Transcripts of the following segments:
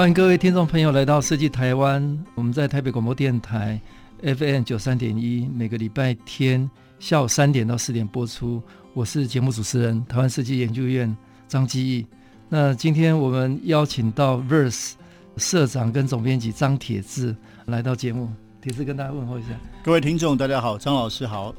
欢迎各位听众朋友来到设计台湾。我们在台北广播电台 FM 九三点一，每个礼拜天下午三点到四点播出。我是节目主持人台湾设计研究院张基义。那今天我们邀请到 Verse 社长跟总编辑张铁志来到节目。铁志跟大家问候一下，各位听众大家好，张老师好。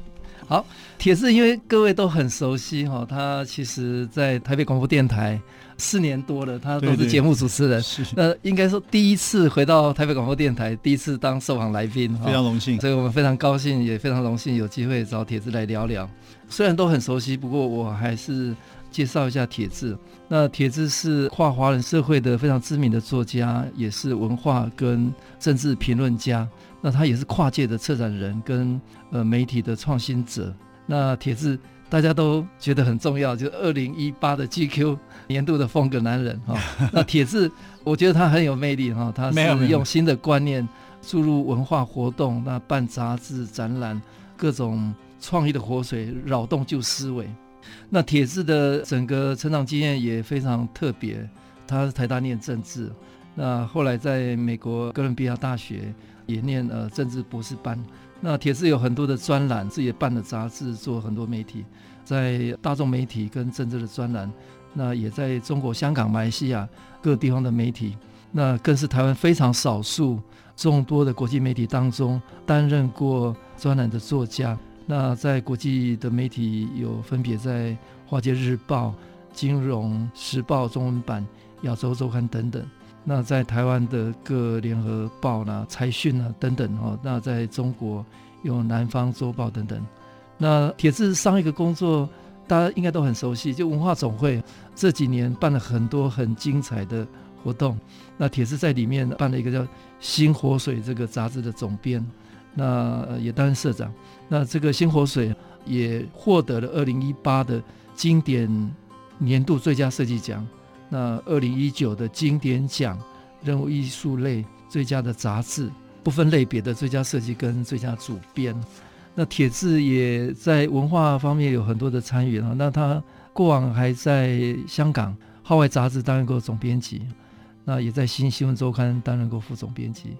好，铁志因为各位都很熟悉哈，他其实在台北广播电台。四年多了，他都是节目主持人。是，那应该说第一次回到台北广播电台，第一次当受访来宾，非常荣幸。所以我们非常高兴，也非常荣幸有机会找铁子来聊聊。虽然都很熟悉，不过我还是介绍一下铁子。那铁子是跨华人社会的非常知名的作家，也是文化跟政治评论家。那他也是跨界的策展人跟呃媒体的创新者。那铁志。大家都觉得很重要，就是二零一八的 GQ 年度的风格男人哈。那铁志，我觉得他很有魅力哈，他是用新的观念注入文化活动，那办杂志、展览，各种创意的活水，扰动旧思维。那铁志的整个成长经验也非常特别，他是台大念政治，那后来在美国哥伦比亚大学也念呃政治博士班。那铁志有很多的专栏，自己也办了杂志，做很多媒体，在大众媒体跟政治的专栏，那也在中国香港、马来西亚各地方的媒体，那更是台湾非常少数众多的国际媒体当中担任过专栏的作家。那在国际的媒体有分别在《华尔街日报》、《金融时报》中文版、《亚洲周刊》等等。那在台湾的各联合报啦、财讯啊等等哦，那在中国有南方周报等等。那铁志上一个工作大家应该都很熟悉，就文化总会这几年办了很多很精彩的活动。那铁志在里面办了一个叫《新活水》这个杂志的总编，那也担任社长。那这个《新活水》也获得了二零一八的经典年度最佳设计奖。那二零一九的经典奖，人物艺术类最佳的杂志，不分类别的最佳设计跟最佳主编。那铁志也在文化方面有很多的参与啊。那他过往还在香港《号外》杂志担任过总编辑，那也在《新新闻周刊》担任过副总编辑。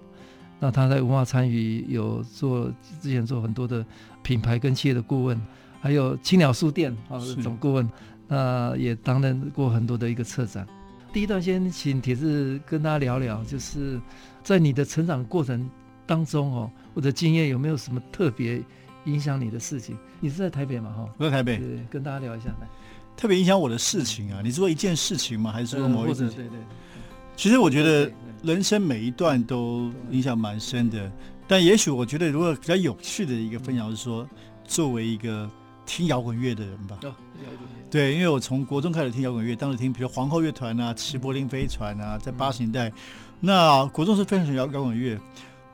那他在文化参与有做之前做很多的品牌跟企业的顾问，还有青鸟书店啊总顾问。那也担任过很多的一个策展。第一段先请铁志跟大家聊聊，就是在你的成长过程当中哦，或者经验有没有什么特别影响你的事情？你是在台北嘛？哈，我在台北。对，跟大家聊一下来。特别影响我的事情啊，你说一件事情吗？还是说某一件？对对。其实我觉得人生每一段都影响蛮深的，但也许我觉得如果比较有趣的一个分享是说，作为一个。听摇滚乐的人吧，对，因为我从国中开始听摇滚乐，当时听比如皇后乐团啊、齐柏林飞船啊，在八十年代，那国中是非常喜欢摇摇滚乐。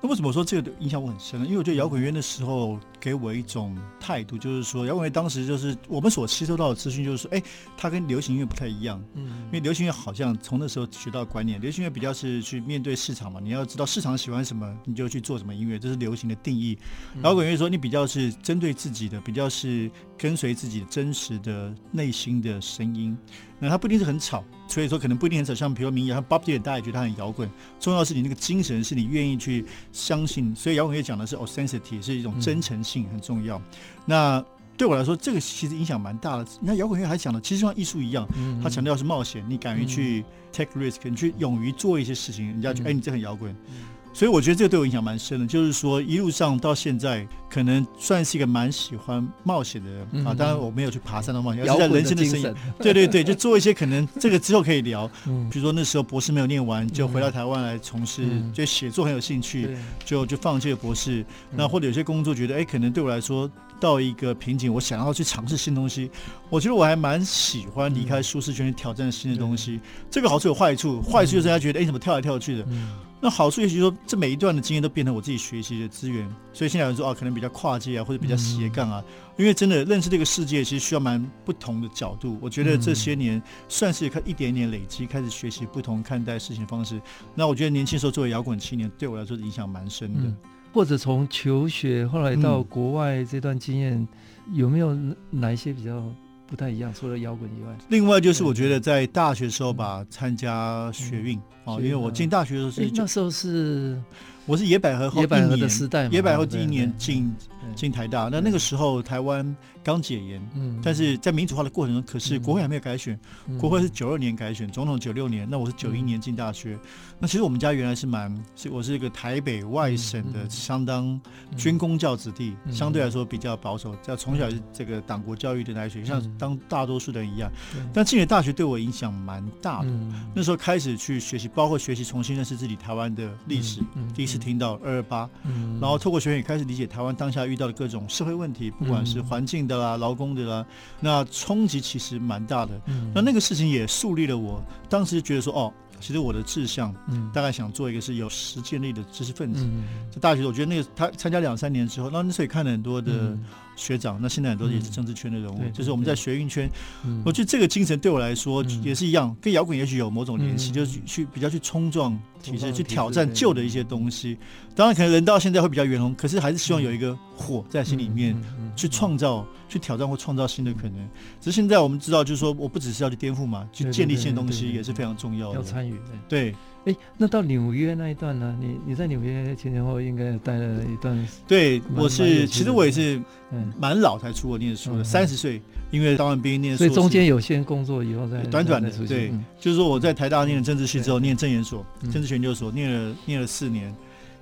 那为什么说这个影响我很深呢？因为我觉得摇滚乐的时候给我一种态度，就是说摇滚乐当时就是我们所吸收到的资讯，就是说，哎，它跟流行音乐不太一样。嗯，因为流行乐好像从那时候学到观念，流行乐比较是去面对市场嘛，你要知道市场喜欢什么，你就去做什么音乐，这是流行的定义。摇滚乐说你比较是针对自己的，比较是跟随自己真实的内心的声音。那它不一定是很吵，所以说可能不一定很吵。像比如民谣，像 Bob Dylan，大家也觉得他很摇滚。重要是你那个精神，是你愿意去相信。所以摇滚乐讲的是 authenticity，是一种真诚性很重要。嗯、那对我来说，这个其实影响蛮大的。你看摇滚乐还讲的，其实像艺术一样，它强调是冒险，你敢于去 take risk，你去勇于做一些事情，人家觉得哎，你这很摇滚。所以我觉得这个对我影响蛮深的，就是说一路上到现在，可能算是一个蛮喜欢冒险的人、嗯、啊。当然我没有去爬山的冒险，而是在人生的生涯。对对对，就做一些可能这个之后可以聊。嗯，比如说那时候博士没有念完，就回到台湾来从事，嗯、就写作很有兴趣，就就放弃了博士。那或者有些工作觉得哎，可能对我来说到一个瓶颈，我想要去尝试新东西。我觉得我还蛮喜欢离开舒适圈去挑战新的东西。嗯、这个好处有坏处，坏处就是大家觉得哎、嗯，怎么跳来跳去的？嗯、那好处也许说，这每一段的经验都变成我自己学习的资源。所以现在有人说啊，可能比较跨界啊，或者比较斜杠啊。嗯、因为真的认识这个世界，其实需要蛮不同的角度。我觉得这些年算是一点点累积，开始学习不同看待事情的方式。那我觉得年轻时候作为摇滚青年，对我来说影响蛮深的。嗯或者从求学后来到国外这段经验，嗯、有没有哪一些比较不太一样？除了摇滚以外，另外就是我觉得在大学时候吧，参加学运啊，因为我进大学的时候是那时候是。我是野百合后野百合的时代，野百合第一年进进台大，那那个时候台湾刚解严，嗯，但是在民主化的过程中，可是国会还没有改选，国会是九二年改选，总统九六年，那我是九一年进大学，那其实我们家原来是蛮是，我是一个台北外省的相当军公教子弟，相对来说比较保守，在从小是这个党国教育的来学，像当大多数人一样，但进了大学对我影响蛮大的，那时候开始去学习，包括学习重新认识自己台湾的历史，第一次。听到二二八，然后透过学院也开始理解台湾当下遇到的各种社会问题，不管是环境的啦、劳工的啦，那冲击其实蛮大的。那那个事情也树立了我，当时觉得说，哦，其实我的志向，大概想做一个是有实践力的知识分子。在大学，我觉得那个他参加两三年之后，那那时候也看了很多的。学长，那现在很多也是政治圈的人物，就是我们在学运圈，我觉得这个精神对我来说也是一样，跟摇滚也许有某种联系，就是去比较去冲撞体制，去挑战旧的一些东西。当然，可能人到现在会比较圆融，可是还是希望有一个火在心里面，去创造、去挑战或创造新的可能。只是现在我们知道，就是说，我不只是要去颠覆嘛，去建立新的东西也是非常重要的。要参与，对。哎，那到纽约那一段呢？你你在纽约前前后后应该待了一段。对，我是其实我也是蛮老才出国念书的，三十岁，因为当完兵念书，所以中间有先工作以后再短短的，对，就是说我在台大念了政治系之后，念政研所、政治研究所，念了念了四年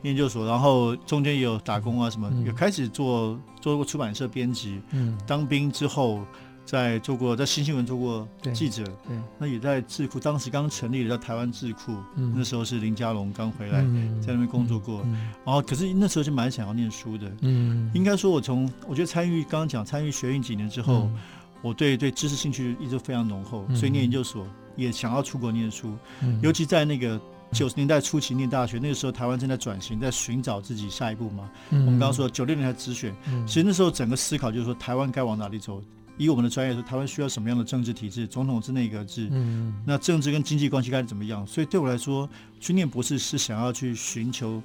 研究所，然后中间也有打工啊什么，也开始做做过出版社编辑。嗯，当兵之后。在做过，在新新闻做过记者，对，那也在智库，当时刚成立的叫台湾智库，嗯、那时候是林佳龙刚回来，嗯、在那边工作过，然后可是那时候就蛮想要念书的，嗯，应该说我从我觉得参与刚刚讲参与学运几年之后，嗯、我对对知识兴趣一直非常浓厚，嗯、所以念研究所也想要出国念书，嗯、尤其在那个九十年代初期念大学，那个时候台湾正在转型，在寻找自己下一步嘛，嗯、我们刚刚说九六年才直选，嗯、其实那时候整个思考就是说台湾该往哪里走。以我们的专业说，台湾需要什么样的政治体制？总统制、内阁制？嗯，那政治跟经济关系该怎么样？所以对我来说，去念博士是想要去寻求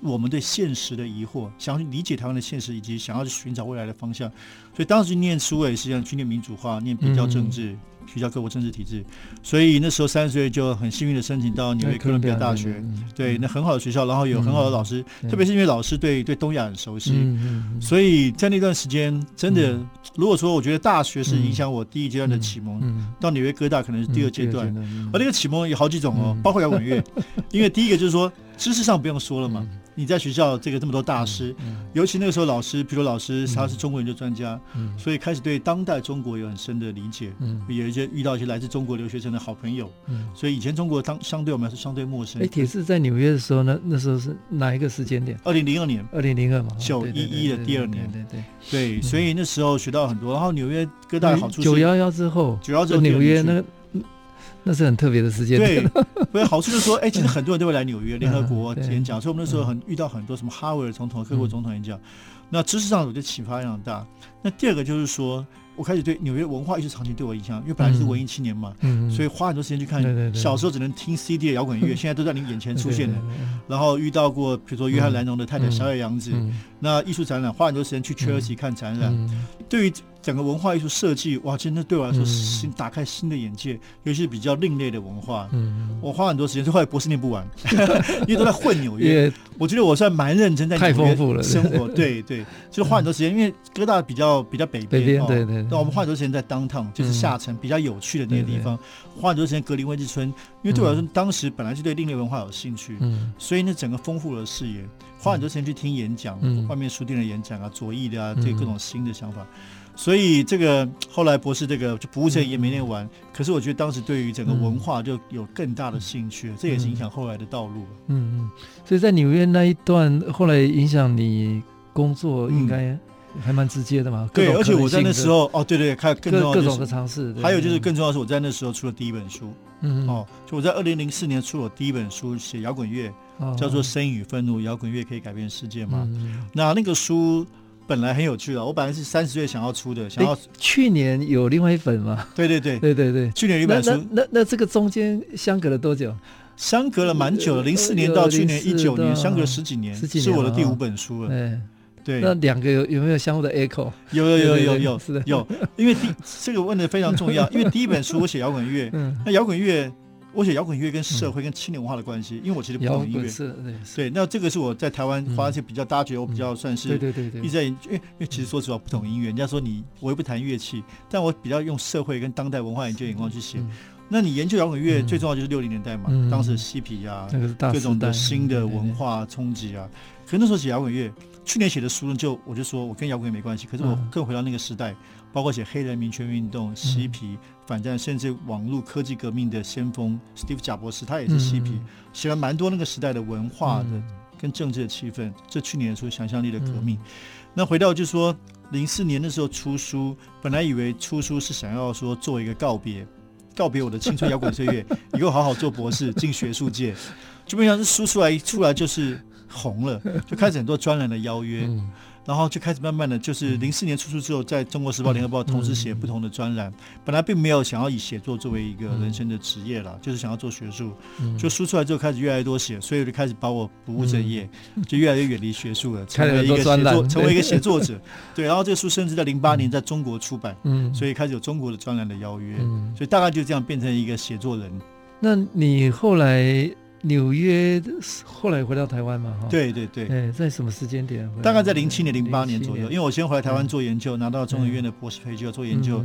我们对现实的疑惑，想要去理解台湾的现实，以及想要去寻找未来的方向。所以当时念书也是想去念民主化，念比较政治。嗯比较各国政治体制，所以那时候三十岁就很幸运的申请到纽约哥伦比亚大学，对，那很好的学校，然后有很好的老师，特别是因为老师对对东亚很熟悉，所以在那段时间真的，如果说我觉得大学是影响我第一阶段的启蒙，到纽约哥大可能是第二阶段，而那个启蒙有好几种哦，包括摇滚乐，因为第一个就是说知识上不用说了嘛。你在学校这个这么多大师，尤其那个时候老师，比如老师他是中国研究专家，所以开始对当代中国有很深的理解，有一些遇到一些来自中国留学生的好朋友，嗯所以以前中国当相对我们来说相对陌生。哎，铁是在纽约的时候呢，那时候是哪一个时间点？二零零二年，二零零二嘛，九一一的第二年，对对对，所以那时候学到很多。然后纽约各大好处，九幺幺之后，九幺幺纽约那个。那是很特别的时间。对，所以好处就是说，哎、欸，其实很多人都会来纽约联合国演讲，所以我们那时候很遇到很多什么哈维尔总统、各国总统演讲，那知识上我觉得启发非常大。那第二个就是说。我开始对纽约文化艺术场景对我影响，因为本来就是文艺青年嘛，所以花很多时间去看。小时候只能听 CD 的摇滚乐，现在都在你眼前出现了。然后遇到过，比如说约翰·兰农的太太小野洋子，那艺术展览花很多时间去切尔西看展览。对于整个文化艺术设计，哇，真的对我来说新打开新的眼界，尤其是比较另类的文化。嗯。我花很多时间，就后来博士念不完，因为都在混纽约。我觉得我算蛮认真在纽约生活。对 对，就是花很多时间，因为哥大比较比较北边，对对。那我们花很多时间在 downtown，就是下城比较有趣的那些地方，花很多时间格林威治村，因为对我来说，当时本来就对另类文化有兴趣，嗯。所以那整个丰富了视野，花很多时间去听演讲，外面书店的演讲啊，左翼的啊，这各种新的想法，所以这个后来博士这个就不务正业也没念完，可是我觉得当时对于整个文化就有更大的兴趣，这也是影响后来的道路。嗯嗯，所以在纽约那一段后来影响你工作应该。还蛮直接的嘛。对，而且我在那时候，哦，对对，还有更重要各种的尝试。还有就是更重要的是，我在那时候出了第一本书。嗯，哦，就我在二零零四年出了我第一本书，写摇滚乐，叫做《声音与愤怒》，摇滚乐可以改变世界吗？那那个书。本来很有趣的，我本来是三十岁想要出的，想要去年有另外一本吗？对对对对对对，去年有一本书。那那这个中间相隔了多久？相隔了蛮久了，零四年到去年一九年，相隔了十几年，十几年是我的第五本书了。哎，对，那两个有有没有相互的 echo？有有有有有是的有，因为第这个问的非常重要，因为第一本书我写摇滚乐，那摇滚乐。我写摇滚乐跟社会跟青年文化的关系，因为我其实不懂音乐，对，那这个是我在台湾花一些比较，大家觉得我比较算是，对对对对，一直在，因为因为其实说实话不懂音乐，人家说你我又不弹乐器，但我比较用社会跟当代文化研究眼光去写。那你研究摇滚乐最重要就是六零年代嘛，当时嬉皮啊，各种的新的文化冲击啊，可是那时候写摇滚乐，去年写的书呢，就我就说我跟摇滚乐没关系，可是我更回到那个时代。包括写黑人民权运动、嬉皮反战，甚至网络科技革命的先锋 Steve 贾博士，他也是嬉皮，写了蛮多那个时代的文化的跟政治的气氛。这去年出想象力的革命。那回到就是说，零四年的时候出书，本来以为出书是想要说做一个告别，告别我的青春摇滚岁月，以后好好做博士进学术界。就没想到书出来一出来就是红了，就开始很多专栏的邀约。然后就开始慢慢的就是零四年出书之后，在中国时报、联合报同时写不同的专栏。本来并没有想要以写作作为一个人生的职业了，就是想要做学术。就书出来之后，开始越来越多写，所以我就开始把我不务正业，就越来越远离学术了，成为一个写作，成为一个写作者。对，然后这个书甚至在零八年在中国出版，所以开始有中国的专栏的邀约，所以大概就这样变成一个写作人。那你后来？纽约后来回到台湾嘛？哈，对对对，哎，在什么时间点？大概在零七年、零八年左右。因为我先回来台湾做研究，拿到中研院的博士培就要做研究，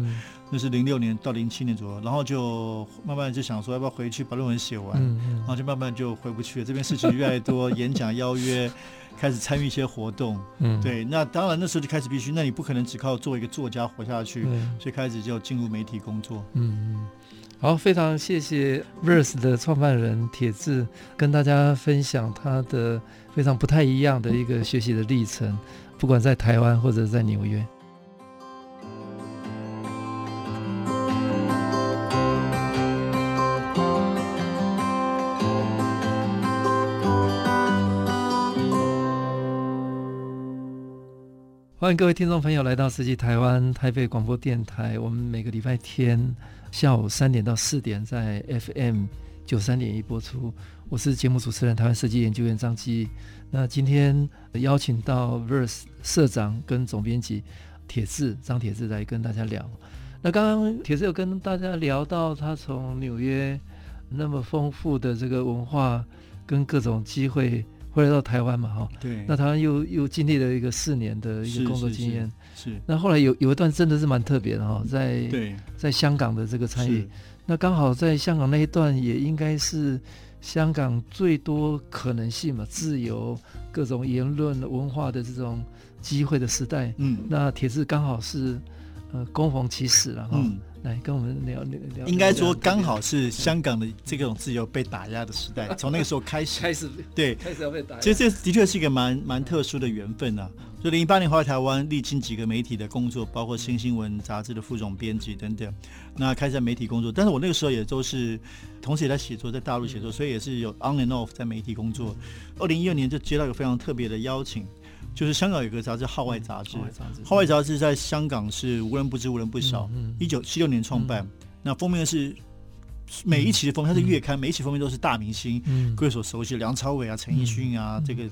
那是零六年到零七年左右。然后就慢慢就想说，要不要回去把论文写完？然后就慢慢就回不去了。这边事情越来越多，演讲邀约，开始参与一些活动。嗯，对。那当然那时候就开始必须，那你不可能只靠做一个作家活下去，所以开始就进入媒体工作。嗯嗯。好，非常谢谢 Verse 的创办人铁志跟大家分享他的非常不太一样的一个学习的历程，不管在台湾或者在纽约。欢迎各位听众朋友来到世纪台湾台北广播电台，我们每个礼拜天。下午三点到四点在 FM 九三点一播出。我是节目主持人台湾设计研究院张基。那今天邀请到 Verse 社长跟总编辑铁志张铁志来跟大家聊。那刚刚铁志有跟大家聊到他从纽约那么丰富的这个文化跟各种机会。回来到台湾嘛，哈，对，那台湾又又经历了一个四年的一个工作经验，是，是，是，是。那后来有有一段真的是蛮特别的哈，在对。在香港的这个参与，那刚好在香港那一段也应该是香港最多可能性嘛，自由各种言论文化的这种机会的时代，嗯，那铁志刚好是呃攻逢其时了哈。嗯来跟我们聊聊聊。应该说，刚好是香港的这种自由被打压的时代，从那个时候开始，开始对，开始要被打压。其实这的确是一个蛮蛮特殊的缘分啊。就零八年回来台湾，历经几个媒体的工作，包括新新闻杂志的副总编辑等等，那开始在媒体工作。但是我那个时候也都是，同时也在写作，在大陆写作，所以也是有 on and off 在媒体工作。二零一二年就接到一个非常特别的邀请。就是香港有个杂志《号外杂志》，《号外杂志》在香港是无人不知、无人不晓。一九七六年创办，那封面是每一期的封面，它是月刊，每一期封面都是大明星，各位所熟悉的梁朝伟啊、陈奕迅啊，这个。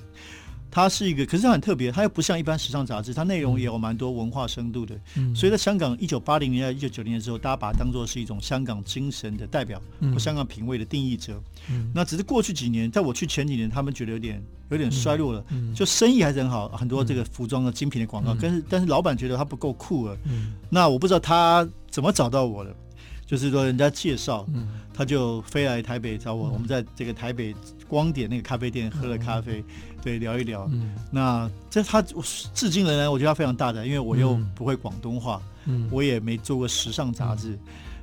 它是一个，可是它很特别，它又不像一般时尚杂志，它内容也有蛮多文化深度的。嗯、所以在香港一九八零年代、一九九零年的时候，大家把它当做是一种香港精神的代表，或香港品味的定义者。嗯、那只是过去几年，在我去前几年，他们觉得有点有点衰落了，嗯、就生意还是很好，很多这个服装的精品的广告，但是、嗯、但是老板觉得它不够酷了。嗯、那我不知道他怎么找到我的。就是说，人家介绍，他就飞来台北找我。我们在这个台北光点那个咖啡店喝了咖啡，对，聊一聊。那这他至今仍然，我觉得他非常大胆，因为我又不会广东话，我也没做过时尚杂志。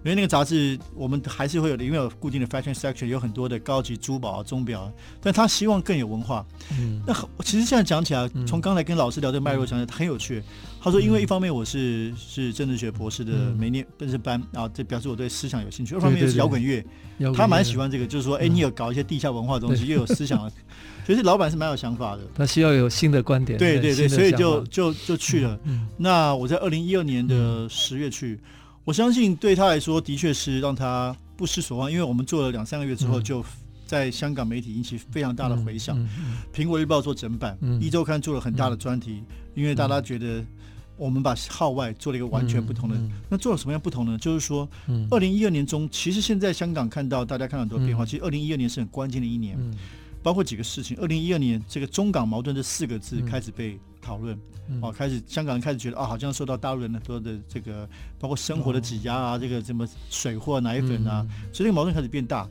因为那个杂志我们还是会有的，因为有固定的 fashion section，有很多的高级珠宝啊、钟表，但他希望更有文化。嗯，那其实现在讲起来，从刚才跟老师聊这个脉络讲起来，很有趣。他说，因为一方面我是是政治学博士的没念本科班啊，这表示我对思想有兴趣；二方面是摇滚乐，他蛮喜欢这个，就是说，哎，你有搞一些地下文化的东西，又有思想，其实老板是蛮有想法的。他需要有新的观点，对对对，所以就就就去了。那我在二零一二年的十月去。我相信对他来说，的确是让他不失所望，因为我们做了两三个月之后，就在香港媒体引起非常大的回响。苹果日报做整版，一周刊做了很大的专题，因为大家觉得我们把号外做了一个完全不同的。那做了什么样不同呢？就是说，二零一二年中，其实现在香港看到大家看到很多变化。其实二零一二年是很关键的一年，包括几个事情。二零一二年，这个中港矛盾这四个字开始被讨论。哦，开始香港人开始觉得啊，好像受到大陆人很多的这个，包括生活的挤压啊，这个什么水货、奶粉啊，所以这个矛盾开始变大。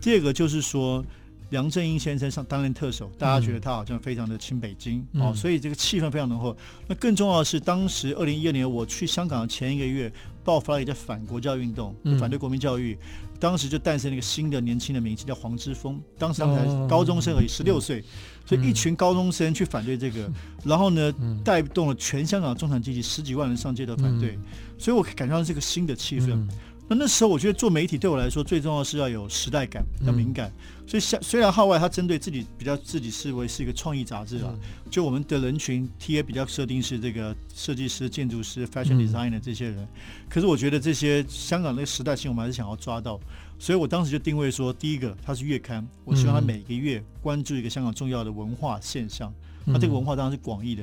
第二个就是说，梁振英先生上担任特首，大家觉得他好像非常的亲北京哦，所以这个气氛非常浓厚。那更重要的是，当时二零一二年我去香港的前一个月，爆发了一个反国教运动，反对国民教育。当时就诞生了一个新的年轻的明星，叫黄之锋。当时他才高中生而已，十六岁，所以一群高中生去反对这个，然后呢，带动了全香港中产阶级十几万人上街的反对，所以我感觉到这个新的气氛。那那时候，我觉得做媒体对我来说最重要是要有时代感，要敏感。所以，像虽然号外它针对自己比较自己视为是一个创意杂志啊，就我们的人群 TA 比较设定是这个设计师、建筑师、fashion designer 这些人，可是我觉得这些香港那个时代性我们还是想要抓到，所以我当时就定位说，第一个它是月刊，我希望它每个月关注一个香港重要的文化现象，那这个文化当然是广义的。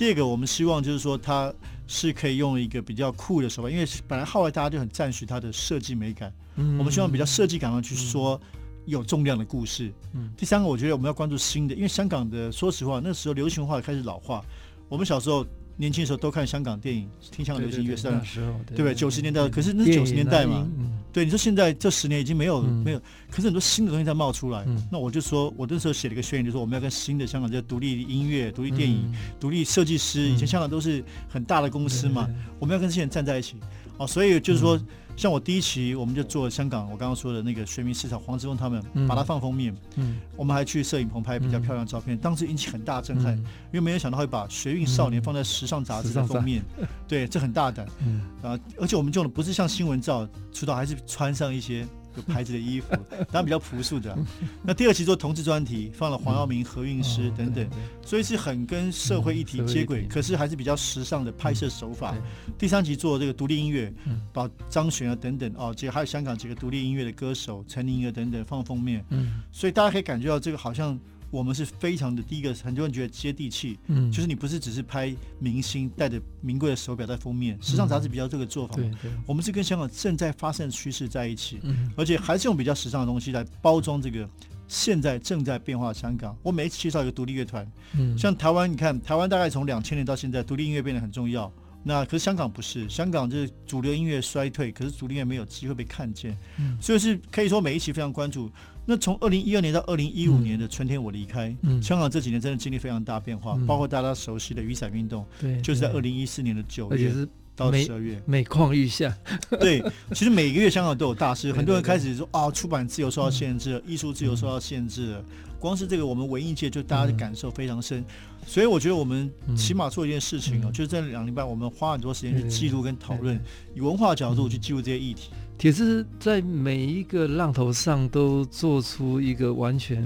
第二个，我们希望就是说，它是可以用一个比较酷的手法，因为本来后来大家就很赞许它的设计美感，嗯，我们希望比较设计感上去说有重量的故事。嗯，第三个，我觉得我们要关注新的，因为香港的说实话，那时候流行文化开始老化，我们小时候。年轻的时候都看香港电影，听香港流行音乐，是那时候，对不对？九十年代，可是那是九十年代嘛。对，你说现在这十年已经没有没有，可是很多新的东西在冒出来。那我就说，我那时候写了一个宣言，就说我们要跟新的香港这独立音乐、独立电影、独立设计师，以前香港都是很大的公司嘛，我们要跟这些人站在一起。哦，所以就是说。像我第一期，我们就做香港，我刚刚说的那个学民市场，黄之峰他们把它放封面，嗯，我们还去摄影棚拍比较漂亮的照片，当时引起很大震撼，因为没有想到会把学运少年放在时尚杂志的封面，对，这很大胆，嗯，啊，而且我们用的不是像新闻照出道，还是穿上一些。有牌子的衣服，当然比较朴素的。那第二期做同志专题，放了黄耀明、何韵诗等等，所以是很跟社会议题接轨，可是还是比较时尚的拍摄手法。第三期做这个独立音乐，把张悬啊等等哦，这还有香港几个独立音乐的歌手陈宁啊等等放封面。所以大家可以感觉到这个好像。我们是非常的第一个，很多人觉得接地气，嗯，就是你不是只是拍明星带着名贵的手表在封面，时尚杂志比较这个做法，对对，我们是跟香港正在发生的趋势在一起，嗯，而且还是用比较时尚的东西来包装这个现在正在变化的香港。我每一次介绍一个独立乐团，嗯，像台湾，你看台湾大概从两千年到现在，独立音乐变得很重要。那可是香港不是，香港就是主流音乐衰退，可是独立音乐没有机会被看见，嗯，所以是可以说每一期非常关注。那从二零一二年到二零一五年的春天我离开，嗯，香港这几年真的经历非常大变化，嗯，包括大家熟悉的雨伞运动，对，就是在二零一四年的九月到十二月，每况愈下。对，其实每个月香港都有大事，很多人开始说啊，出版自由受到限制了，艺术自由受到限制了。光是这个，我们文艺界就大家的感受非常深，所以我觉得我们起码做一件事情哦，就是这两礼拜我们花很多时间去记录跟讨论，以文化角度去记录这些议题。铁丝在每一个浪头上都做出一个完全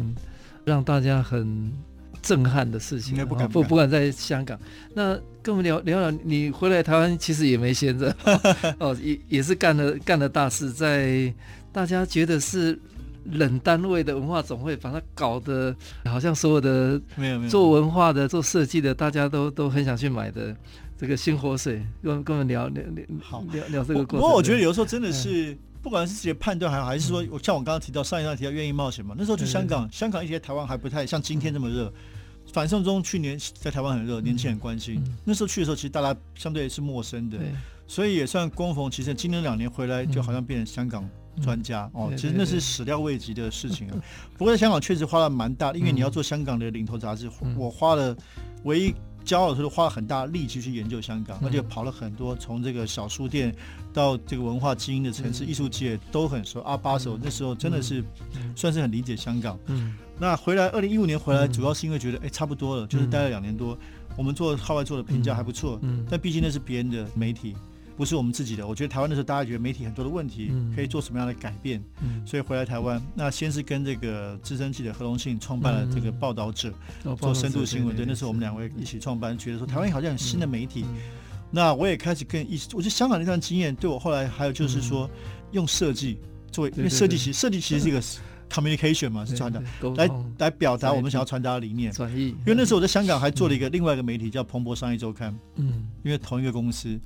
让大家很震撼的事情，应该不敢不不管在香港，那跟我们聊聊聊，你回来台湾其实也没闲着，哦，也也是干了干了大事，在大家觉得是。冷单位的文化总会把它搞得好像所有的没有没有。做文化的做设计的大家都都很想去买的这个新活水，跟跟我们聊聊聊好。聊聊这个过程。不过我觉得有时候真的是不管是自己的判断还好，还是说我像我刚刚提到上一段提到愿意冒险嘛，那时候去香港，香港一些台湾还不太像今天这么热。反送中去年在台湾很热，年轻人关心。那时候去的时候，其实大家相对是陌生的，所以也算光逢其盛。今年两年回来，就好像变成香港。专家。哦，其实那是始料未及的事情啊。不过在香港确实花了蛮大的，因为你要做香港的领头杂志，我花了唯一骄傲的时候花了很大力气去研究香港，嗯、而且跑了很多，从这个小书店到这个文化精英的城市，嗯、艺术界都很熟。阿巴手那时候真的是算是很理解香港。嗯，那回来二零一五年回来，主要是因为觉得哎差不多了，就是待了两年多，我们做号外做的评价还不错。嗯，但毕竟那是别人的媒体。不是我们自己的，我觉得台湾的时候，大家觉得媒体很多的问题，可以做什么样的改变，嗯、所以回来台湾，那先是跟这个资深记者何荣幸创办了这个报道者，嗯、做深度新闻。对，那时候我们两位一起创办，觉得说台湾好像有新的媒体。那我也开始跟一，我觉得香港那段经验对我后来还有就是说，用设计作为，因为设计其实设计其实是一个 communication 嘛，是传达来来表达我们想要传达的理念。转译。因为那时候我在香港还做了一个另外一个媒体叫彭博商业周刊，嗯，因为同一个公司。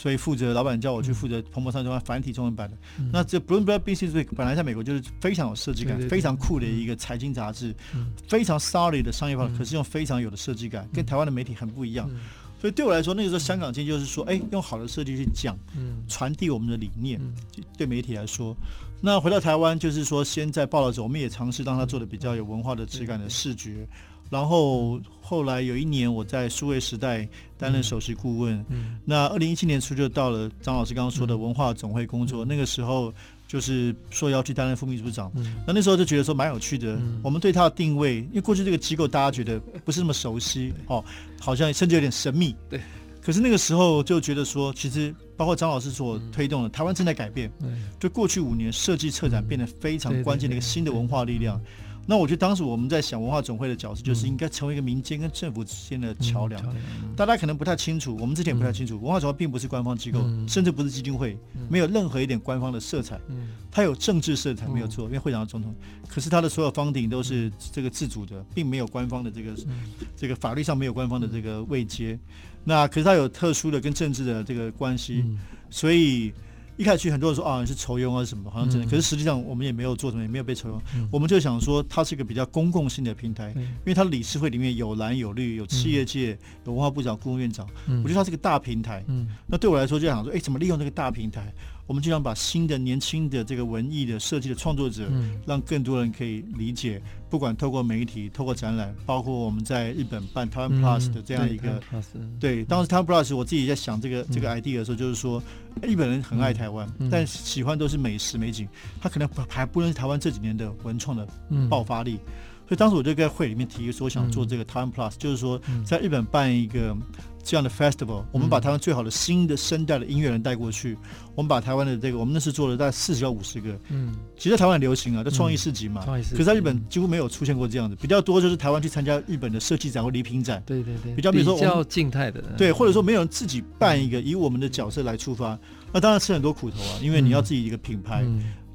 所以负责老板叫我去负责彭博商业周刊繁体中文版的。嗯、那这 Bloomberg Business Week 本来在美国就是非常有设计感、对对对。非常酷的一个财经杂志，嗯、非常 solid 的商业化，嗯、可是用非常有的设计感，跟台湾的媒体很不一样。嗯、所以对我来说，那个时候香港经就是说，哎，用好的设计去讲，传递我们的理念。嗯、对媒体来说，那回到台湾就是说，先在报道者，我们也尝试让他做的比较有文化的质感的视觉。然后后来有一年，我在数位时代担任首席顾问。嗯嗯、那二零一七年初就到了张老师刚刚说的文化总会工作。嗯、那个时候就是说要去担任副秘书长。嗯、那那时候就觉得说蛮有趣的。嗯、我们对他的定位，因为过去这个机构大家觉得不是那么熟悉哦，好像甚至有点神秘。对。可是那个时候就觉得说，其实包括张老师所推动的，嗯、台湾正在改变。对。就过去五年，设计策展变得非常关键的一个新的文化力量。那我觉得当时我们在想文化总会的角色，就是应该成为一个民间跟政府之间的桥梁。大家可能不太清楚，我们之前也不太清楚，文化总会并不是官方机构，甚至不是基金会，没有任何一点官方的色彩。它有政治色彩没有错，因为会长是总统，可是它的所有 funding 都是这个自主的，并没有官方的这个这个法律上没有官方的这个位阶。那可是它有特殊的跟政治的这个关系，所以。一开始去很多人说啊，你是酬庸啊什么，好像真的。可是实际上我们也没有做什么，也没有被酬庸。我们就想说，它是一个比较公共性的平台，因为它理事会里面有蓝有绿，有企业界，有文化部长、顾问院长。我觉得它是个大平台。那对我来说，就想说，哎，怎么利用这个大平台？我们就想把新的、年轻的这个文艺的设计的创作者，让更多人可以理解。不管透过媒体、透过展览，包括我们在日本办台湾 Plus 的这样一个，对，当时台湾 Plus 我自己在想这个这个 idea 的时候，就是说日本人很爱台湾，但喜欢都是美食美景，他可能还不认识台湾这几年的文创的爆发力。所以当时我就在会里面提说，我想做这个台湾 Plus，就是说在日本办一个。这样的 festival，我们把台湾最好的新的生代的音乐人带过去。我们把台湾的这个，我们那时做了大概四十到五十个。嗯，其实台湾很流行啊，叫创意市集嘛。创意市集。可是在日本几乎没有出现过这样的，比较多就是台湾去参加日本的设计展或礼品展。对对对。比较比如说比较静态的。对，或者说没有人自己办一个，以我们的角色来出发，那当然吃很多苦头啊，因为你要自己一个品牌。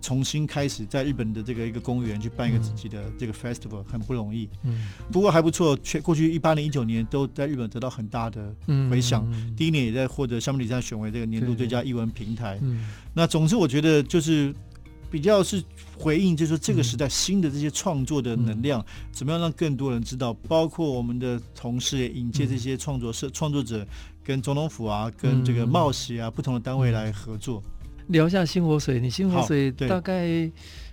重新开始在日本的这个一个公园去办一个自己的这个 festival 很不容易，嗯，不过还不错。全过去一八年、一九年都在日本得到很大的回响，第一年也在获得香美里站选为这个年度最佳译文平台。那总之我觉得就是比较是回应，就是说这个时代新的这些创作的能量，怎么样让更多人知道，包括我们的同事也引荐这些创作社创作者跟总统府啊，跟这个茂喜啊不同的单位来合作。聊一下新火水，你新火水大概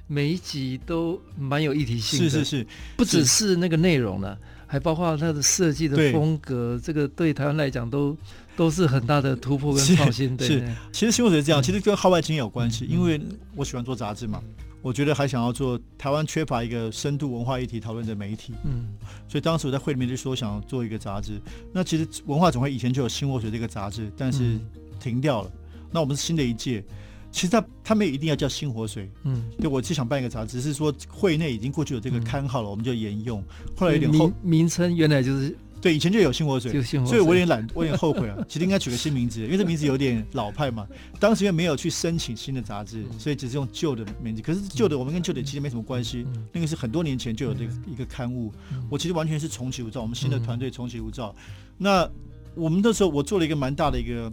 每一集都蛮有议题性的，是是是，不只是那个内容了，还包括它的设计的风格，这个对台湾来讲都都是很大的突破跟创新。对，是，其实新活水是这样，其实跟号外经验有关系，因为我喜欢做杂志嘛，我觉得还想要做台湾缺乏一个深度文化议题讨论的媒体，嗯，所以当时我在会里面就说想要做一个杂志。那其实文化总会以前就有新活水这个杂志，但是停掉了。那我们是新的一届。其实他他们也一定要叫新活水，嗯，对，我是想办一个杂志，只是说会内已经过去有这个刊号了，我们就沿用。后来有点后名称原来就是对，以前就有新活水，所以我有点懒，我有点后悔啊。其实应该取个新名字，因为这名字有点老派嘛。当时因为没有去申请新的杂志，所以只是用旧的名字。可是旧的我们跟旧的其实没什么关系，那个是很多年前就有这个一个刊物。我其实完全是重启无照，我们新的团队重启炉灶。那我们那时候我做了一个蛮大的一个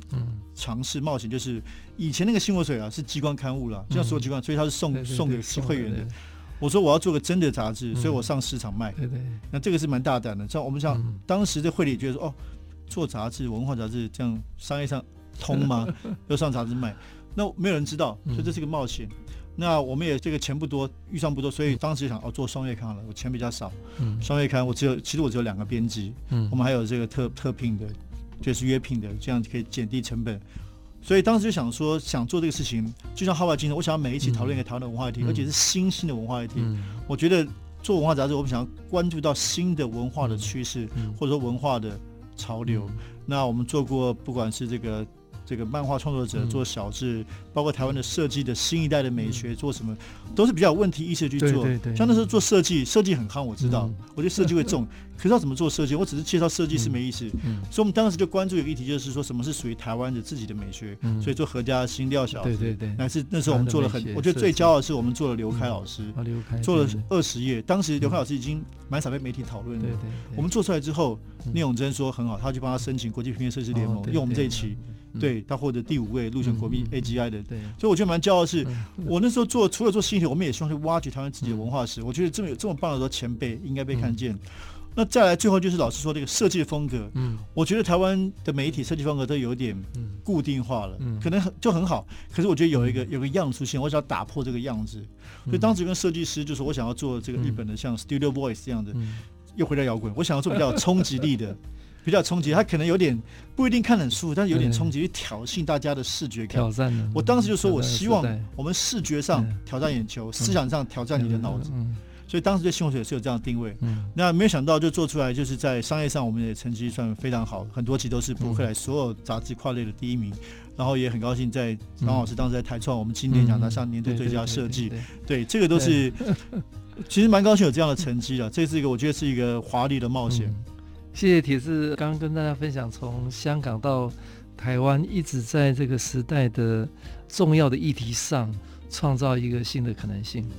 尝试冒险，就是以前那个新活水啊是机关刊物了，就像所有机关，所以他是送送给会员的。我说我要做个真的杂志，所以我上市场卖。对对，那这个是蛮大胆的。像我们像当时在会里觉得说，哦，做杂志文化杂志这样商业上通吗？要上杂志卖，那没有人知道，所以这是个冒险。那我们也这个钱不多，预算不多，所以当时想哦做双月刊了，我钱比较少，嗯，双月刊我只有其实我只有两个编辑，嗯，我们还有这个特特聘的，就是约聘的，这样可以减低成本。所以当时就想说，想做这个事情，就像《哈瓦精神》，我想要每一期讨论一个台湾的文化议题，嗯、而且是新兴的文化议题。嗯、我觉得做文化杂志，我们想要关注到新的文化的趋势，嗯、或者说文化的潮流。嗯、那我们做过，不管是这个。这个漫画创作者做小志，包括台湾的设计的新一代的美学做什么，都是比较有问题意识去做。像那时候做设计，设计很夯，我知道，我觉得设计会重，可是要怎么做设计？我只是介绍设计是没意思。所以我们当时就关注一个议题，就是说什么是属于台湾的自己的美学。所以做何家新料小子，对对对，那是那时候我们做了很，我觉得最骄傲的是我们做了刘开老师，刘开做了二十页。当时刘开老师已经蛮少被媒体讨论的。我们做出来之后，聂永真说很好，他去帮他申请国际平面设计联盟，用我们这一期。对，他获得第五位入选国际 AGI 的，对，所以我觉得蛮骄傲的是，我那时候做除了做新媒体，我们也希望去挖掘台湾自己的文化史。我觉得这么有这么棒的前辈应该被看见。那再来最后就是老师说这个设计风格，嗯，我觉得台湾的媒体设计风格都有点固定化了，嗯。可能很就很好，可是我觉得有一个有个样出现，我想要打破这个样子。所以当时跟设计师就是我想要做这个日本的像 Studio Voice 这样的，又回到摇滚，我想要做比较有冲击力的。比较冲击，他可能有点不一定看得很舒服，但是有点冲击，去挑衅大家的视觉感。挑战。我当时就说，我希望我们视觉上挑战眼球，思想上挑战你的脑子。所以当时对新文学是有这样的定位。那没有想到就做出来，就是在商业上我们也成绩算非常好，很多期都是博客来所有杂志跨类的第一名。然后也很高兴在张老师当时在台创，我们经典奖拿上年度最佳设计。对，这个都是 其实蛮高兴有这样的成绩的。这是一个我觉得是一个华丽的冒险。谢谢铁志，刚刚跟大家分享，从香港到台湾，一直在这个时代的重要的议题上，创造一个新的可能性。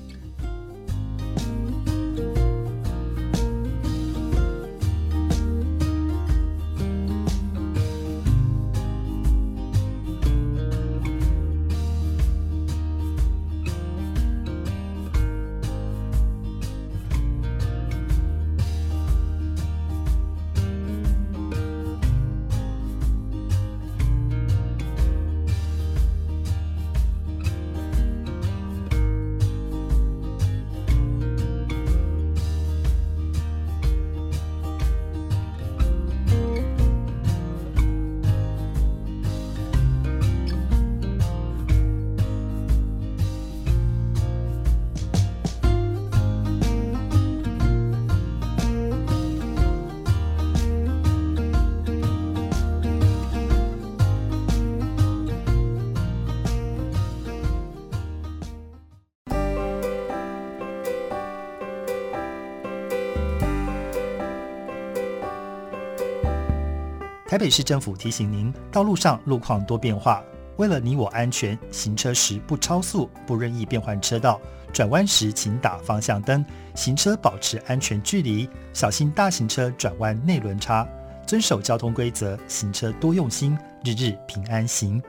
北市政府提醒您：道路上路况多变化，为了你我安全，行车时不超速，不任意变换车道，转弯时请打方向灯，行车保持安全距离，小心大型车转弯内轮差，遵守交通规则，行车多用心，日日平安行。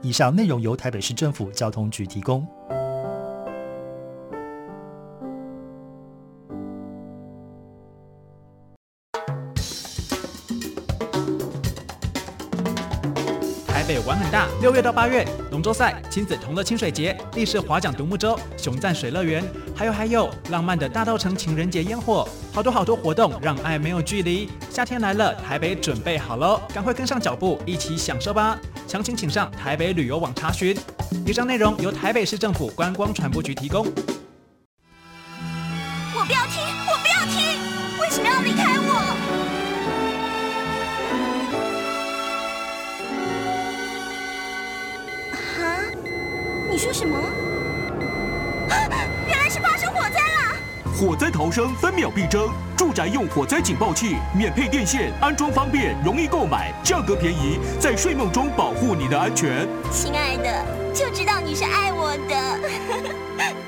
以上内容由台北市政府交通局提供。六月到八月，龙舟赛、亲子同乐清水节、立式划桨独木舟、熊赞水乐园，还有还有浪漫的大稻埕情人节烟火，好多好多活动，让爱没有距离。夏天来了，台北准备好喽，赶快跟上脚步，一起享受吧！详情请上台北旅游网查询。以上内容由台北市政府观光传播局提供。我不要听，我不要听，为什么要离开我？你说什么？原来是发生火灾了！火灾逃生分秒必争，住宅用火灾警报器，免配电线，安装方便，容易购买，价格便宜，在睡梦中保护你的安全。亲爱的，就知道你是爱我的。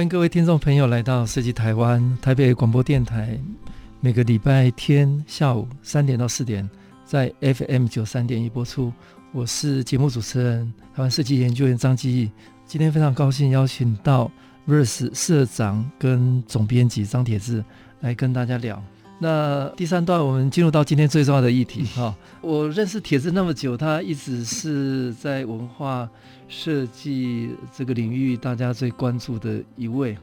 欢迎各位听众朋友来到设计台湾台北广播电台，每个礼拜天下午三点到四点在 FM 九三点一播出。我是节目主持人台湾设计研究员张基义。今天非常高兴邀请到 Verse 社长跟总编辑张铁志来跟大家聊。那第三段我们进入到今天最重要的议题哈。我认识铁子那么久，他一直是在文化。设计这个领域，大家最关注的一位，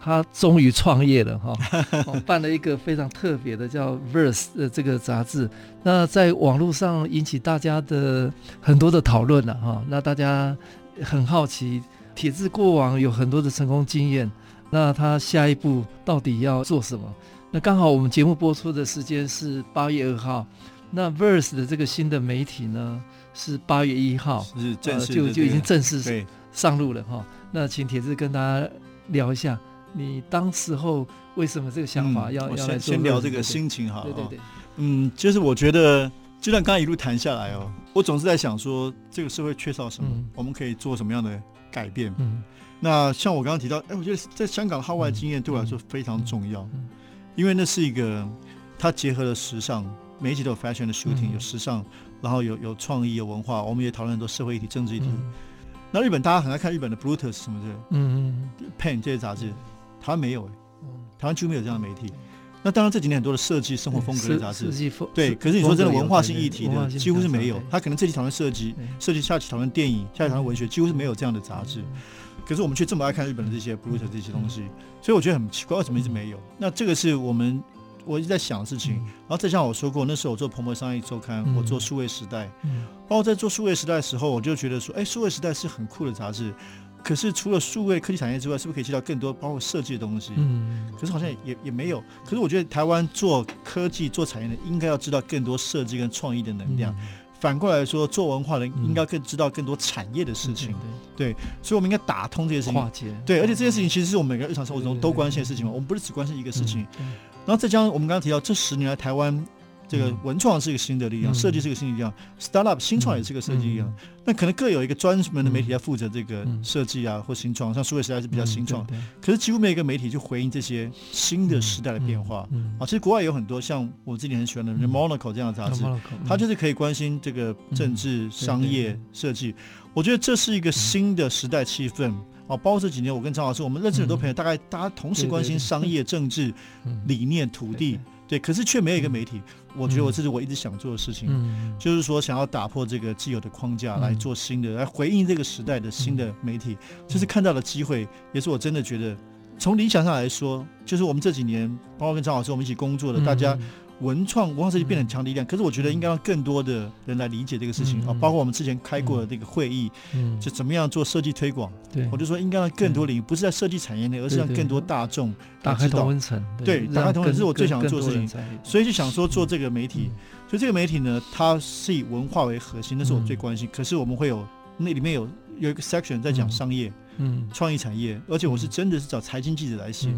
他终于创业了哈，办了一个非常特别的叫《Verse》的这个杂志，那在网络上引起大家的很多的讨论了哈。那大家很好奇，铁子过往有很多的成功经验，那他下一步到底要做什么？那刚好我们节目播出的时间是八月二号，那《Verse》的这个新的媒体呢？是八月一号，是正式、呃、就就已经正式上路了哈。那请铁子跟大家聊一下，你当时候为什么这个想法要、嗯、要来先先聊这个心情哈。对对对，嗯，就是我觉得，就算刚刚一路谈下来哦，我总是在想说，这个社会缺少什么，嗯、我们可以做什么样的改变。嗯，那像我刚刚提到，哎，我觉得在香港的号外经验对我来说非常重要，嗯嗯嗯、因为那是一个它结合了时尚，每一集都有 fashion 的 shooting，、嗯、有时尚。然后有有创意有文化，我们也讨论很多社会议题、政治议题。嗯、那日本大家很爱看日本的 Brutus 什么的，嗯嗯，Pen 这些杂志，台湾没有哎，台湾几乎没有这样的媒体。那当然这几年很多的设计生活风格的杂志，对，可是你说真的文化性议题的几乎是没有。他可能这期讨论设计，设计下期讨论电影，下期讨论文学，几乎是没有这样的杂志。可是我们却这么爱看日本的这些 Brutus 这些东西，所以我觉得很奇怪，为什么一直没有？那这个是我们。我一直在想的事情，嗯、然后再像我说过，那时候我做彭博商业周刊，嗯、我做数位时代，嗯，包括在做数位时代的时候，我就觉得说，哎，数位时代是很酷的杂志，可是除了数位科技产业之外，是不是可以接到更多包括设计的东西？嗯，可是好像也也没有。可是我觉得台湾做科技做产业的，应该要知道更多设计跟创意的能量。嗯、反过来说，做文化的应该更知道更多产业的事情。嗯、对，对，所以我们应该打通这些事情。化解。对，而且这些事情其实是我们每个日常生活中都关心的事情嘛。我们不是只关心一个事情。嗯然后再加上我们刚刚提到，这十年来台湾这个文创是一个新的力量，设计是一个新的力量，startup 新创也是一个设计力量。那可能各有一个专门的媒体在负责这个设计啊或新创，像数位时代是比较新创，可是几乎没有一个媒体去回应这些新的时代的变化。啊，其实国外有很多像我自己很喜欢的《Monaco》这样的杂志，它就是可以关心这个政治、商业、设计。我觉得这是一个新的时代气氛。哦，包括这几年，我跟张老师，我们认识很多朋友，大概大家同时关心商业、政治、理念、土地，对，可是却没有一个媒体。我觉得我这是我一直想做的事情，就是说想要打破这个既有的框架，来做新的，来回应这个时代的新的媒体，就是看到了机会，也是我真的觉得，从理想上来说，就是我们这几年，包括跟张老师我们一起工作的大家。文创文化设计变得很强的力量，可是我觉得应该让更多的人来理解这个事情啊，包括我们之前开过的那个会议，就怎么样做设计推广。对，我就说应该让更多领域，不是在设计产业内，而是让更多大众打开同温层。对，打开同温层是我最想做的事情，所以就想说做这个媒体。所以这个媒体呢，它是以文化为核心，那是我最关心。可是我们会有那里面有有一个 section 在讲商业、嗯，创意产业，而且我是真的是找财经记者来写。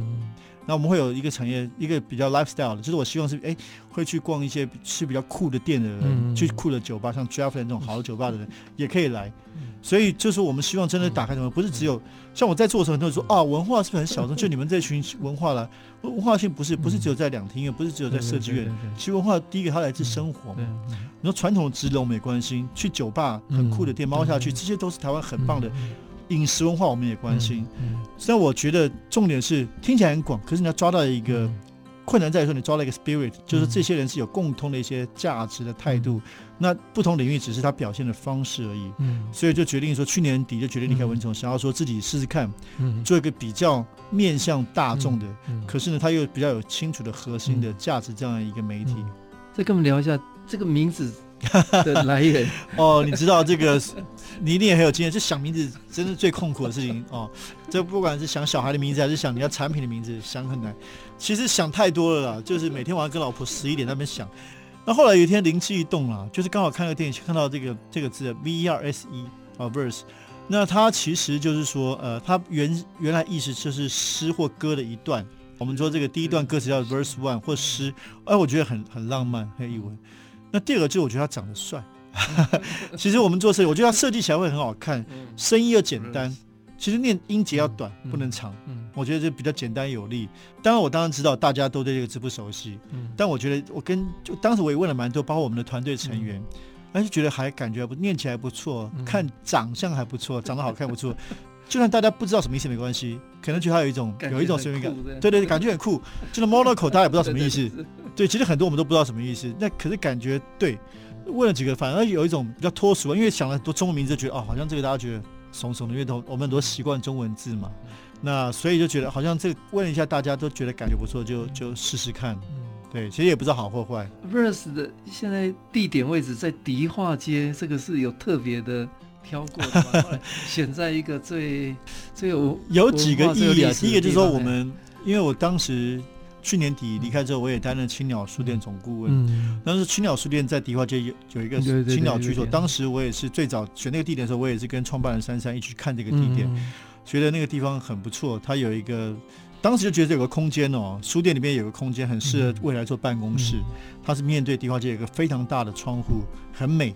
那我们会有一个产业，一个比较 lifestyle 的，就是我希望是哎，会去逛一些是比较酷的店的人，嗯、去酷的酒吧，像 Draft 那种好的酒吧的人也可以来。所以就是我们希望真的打开什么，不是只有像我在做的时候，很多人说啊，文化是不是很小众？就你们这群文化了，文化性不是不是只有在两厅院，不是只有在设计院。其实文化第一个它来自生活嘛。你说传统的职人我们也关系，去酒吧很酷的店猫下去，这些都是台湾很棒的。饮食文化我们也关心，虽然我觉得重点是听起来很广，可是你要抓到一个困难在于说你抓到一个 spirit，就是这些人是有共通的一些价值的态度，那不同领域只是他表现的方式而已。嗯。所以就决定说去年底就决定离开文创，想要说自己试试看，做一个比较面向大众的，可是呢他又比较有清楚的核心的价值这样一个媒体。再跟我们聊一下这个名字的来源 哦，你知道这个，你一定也很有经验。这想名字真是最痛苦的事情哦。这不管是想小孩的名字，还是想你要产品的名字，想很难。其实想太多了啦，就是每天晚上跟老婆十一点在那边想。那后来有一天灵机一动啊，就是刚好看个电影，看到这个这个字 V E R S E 啊 Verse。那它其实就是说，呃，它原原来意思就是诗或歌的一段。我们说这个第一段歌词叫 Verse One 或诗，哎，我觉得很很浪漫，很有意味。那第二个就是我觉得他长得帅，其实我们做设计，我觉得他设计起来会很好看，声音又简单。其实念音节要短，嗯、不能长。嗯，我觉得这比较简单有力。当然，我当然知道大家都对这个字不熟悉。嗯，但我觉得我跟就当时我也问了蛮多，包括我们的团队成员，而、嗯、且觉得还感觉不念起来不错，嗯、看长相还不错，长得好看不错。就算大家不知道什么意思没关系，可能觉得他有一种有一种神秘感，对对对，感觉很酷。就是 monocle 大家也不知道什么意思，对，其实很多我们都不知道什么意思。那可是感觉对，问了几个，反而有一种比较脱俗，因为想了很多中文名字，觉得哦，好像这个大家觉得怂怂的，因为都我们很多习惯中文字嘛。那所以就觉得好像这个问了一下，大家都觉得感觉不错，就就试试看。对，其实也不知道好或坏。Verse 的现在地点位置在迪化街，这个是有特别的。挑过的吗？选在一个最最有有几个意义啊。第一个就是说，我们因为我当时去年底离开之后，我也担任青鸟书店总顾问。嗯，当时青鸟书店在迪化街有有一个青鸟居所，当时我也是最早选那个地点的时候，我也是跟创办人珊珊一起去看这个地点，觉得那个地方很不错。它有一个，当时就觉得有个空间哦，书店里面有个空间很适合未来做办公室。它是面对迪化街，有一个非常大的窗户，很美，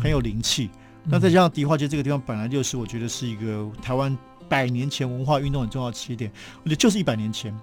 很有灵气。那再加上迪化街这个地方本来就是，我觉得是一个台湾百年前文化运动很重要的起点。我觉得就是一百年前，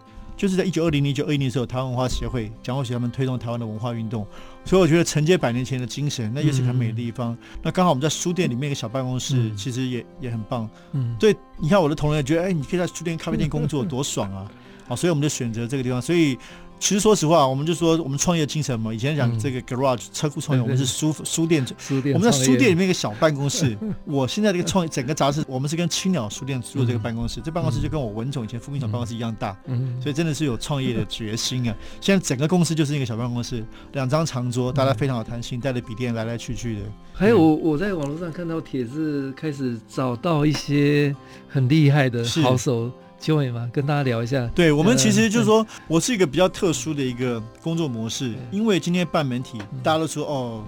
就是在一九二零年、一九二一年的时候，台湾文化协会、蒋渭水他们推动台湾的文化运动，所以我觉得承接百年前的精神，那也是很美的地方。嗯、那刚好我们在书店里面一个小办公室，嗯、其实也也很棒。嗯，对，你看我的同仁也觉得，哎，你可以在书店、咖啡店工作，多爽啊！好，所以我们就选择这个地方，所以。其实说实话，我们就说我们创业精神嘛。以前讲这个 garage 车库创业，我们是书书店，书店。我们在书店里面一个小办公室。我现在这个创业整个杂志，我们是跟青鸟书店租的这个办公室。这办公室就跟我文总以前福音小办公室一样大，所以真的是有创业的决心啊。现在整个公司就是一个小办公室，两张长桌，大家非常有弹性，带着笔电来来去去的。还有我我在网络上看到帖子，开始找到一些很厉害的好手。秋伟嘛，跟大家聊一下。对，我们其实就是说，我是一个比较特殊的一个工作模式，因为今天办媒体，大家都说哦，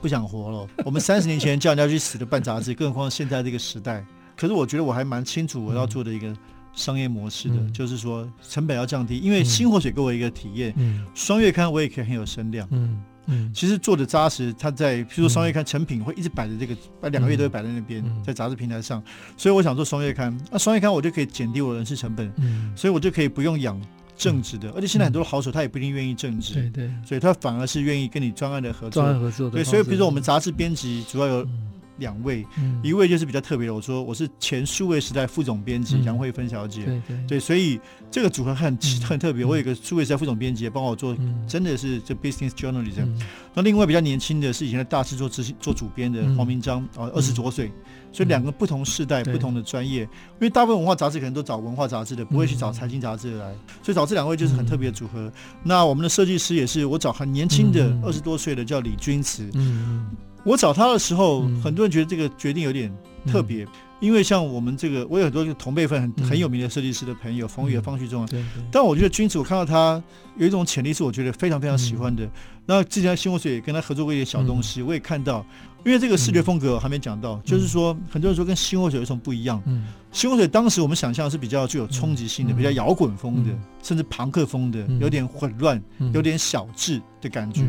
不想活了。我们三十年前叫人家去死的办杂志，更何况现在这个时代。可是我觉得我还蛮清楚我要做的一个商业模式的，就是说成本要降低，因为新活水给我一个体验，双月刊我也可以很有声量。嗯。嗯，其实做的扎实，他在譬如说双月刊成品会一直摆在这个，把两个月都会摆在那边，在杂志平台上。所以我想做双月刊，那双月刊我就可以减低我的人事成本，所以我就可以不用养正职的，而且现在很多好手他也不一定愿意正职，对对，所以他反而是愿意跟你专案的合作，专案合作。对，所以比如说我们杂志编辑主要有。两位，一位就是比较特别的。我说我是前数位时代副总编辑杨慧芬小姐，对对。对，所以这个组合很很特别。我有一个数位时代副总编辑帮我做，真的是这 business journalism。那另外比较年轻的是以前的大师做执行做主编的黄明章，啊，二十多岁，所以两个不同世代不同的专业。因为大部分文化杂志可能都找文化杂志的，不会去找财经杂志的来，所以找这两位就是很特别的组合。那我们的设计师也是我找很年轻的二十多岁的叫李君慈。我找他的时候，嗯、很多人觉得这个决定有点特别，嗯、因为像我们这个，我有很多同辈分很、嗯、很有名的设计师的朋友，冯宇、方旭中。但我觉得君子，我看到他有一种潜力，是我觉得非常非常喜欢的。那、嗯、之前新活水也跟他合作过一些小东西，嗯、我也看到，因为这个视觉风格还没讲到，嗯、就是说很多人说跟新火水有什么不一样？嗯。新火水当时我们想象是比较具有冲击性的，嗯、比较摇滚风的，嗯、甚至朋克风的，有点混乱，嗯、有点小智的感觉。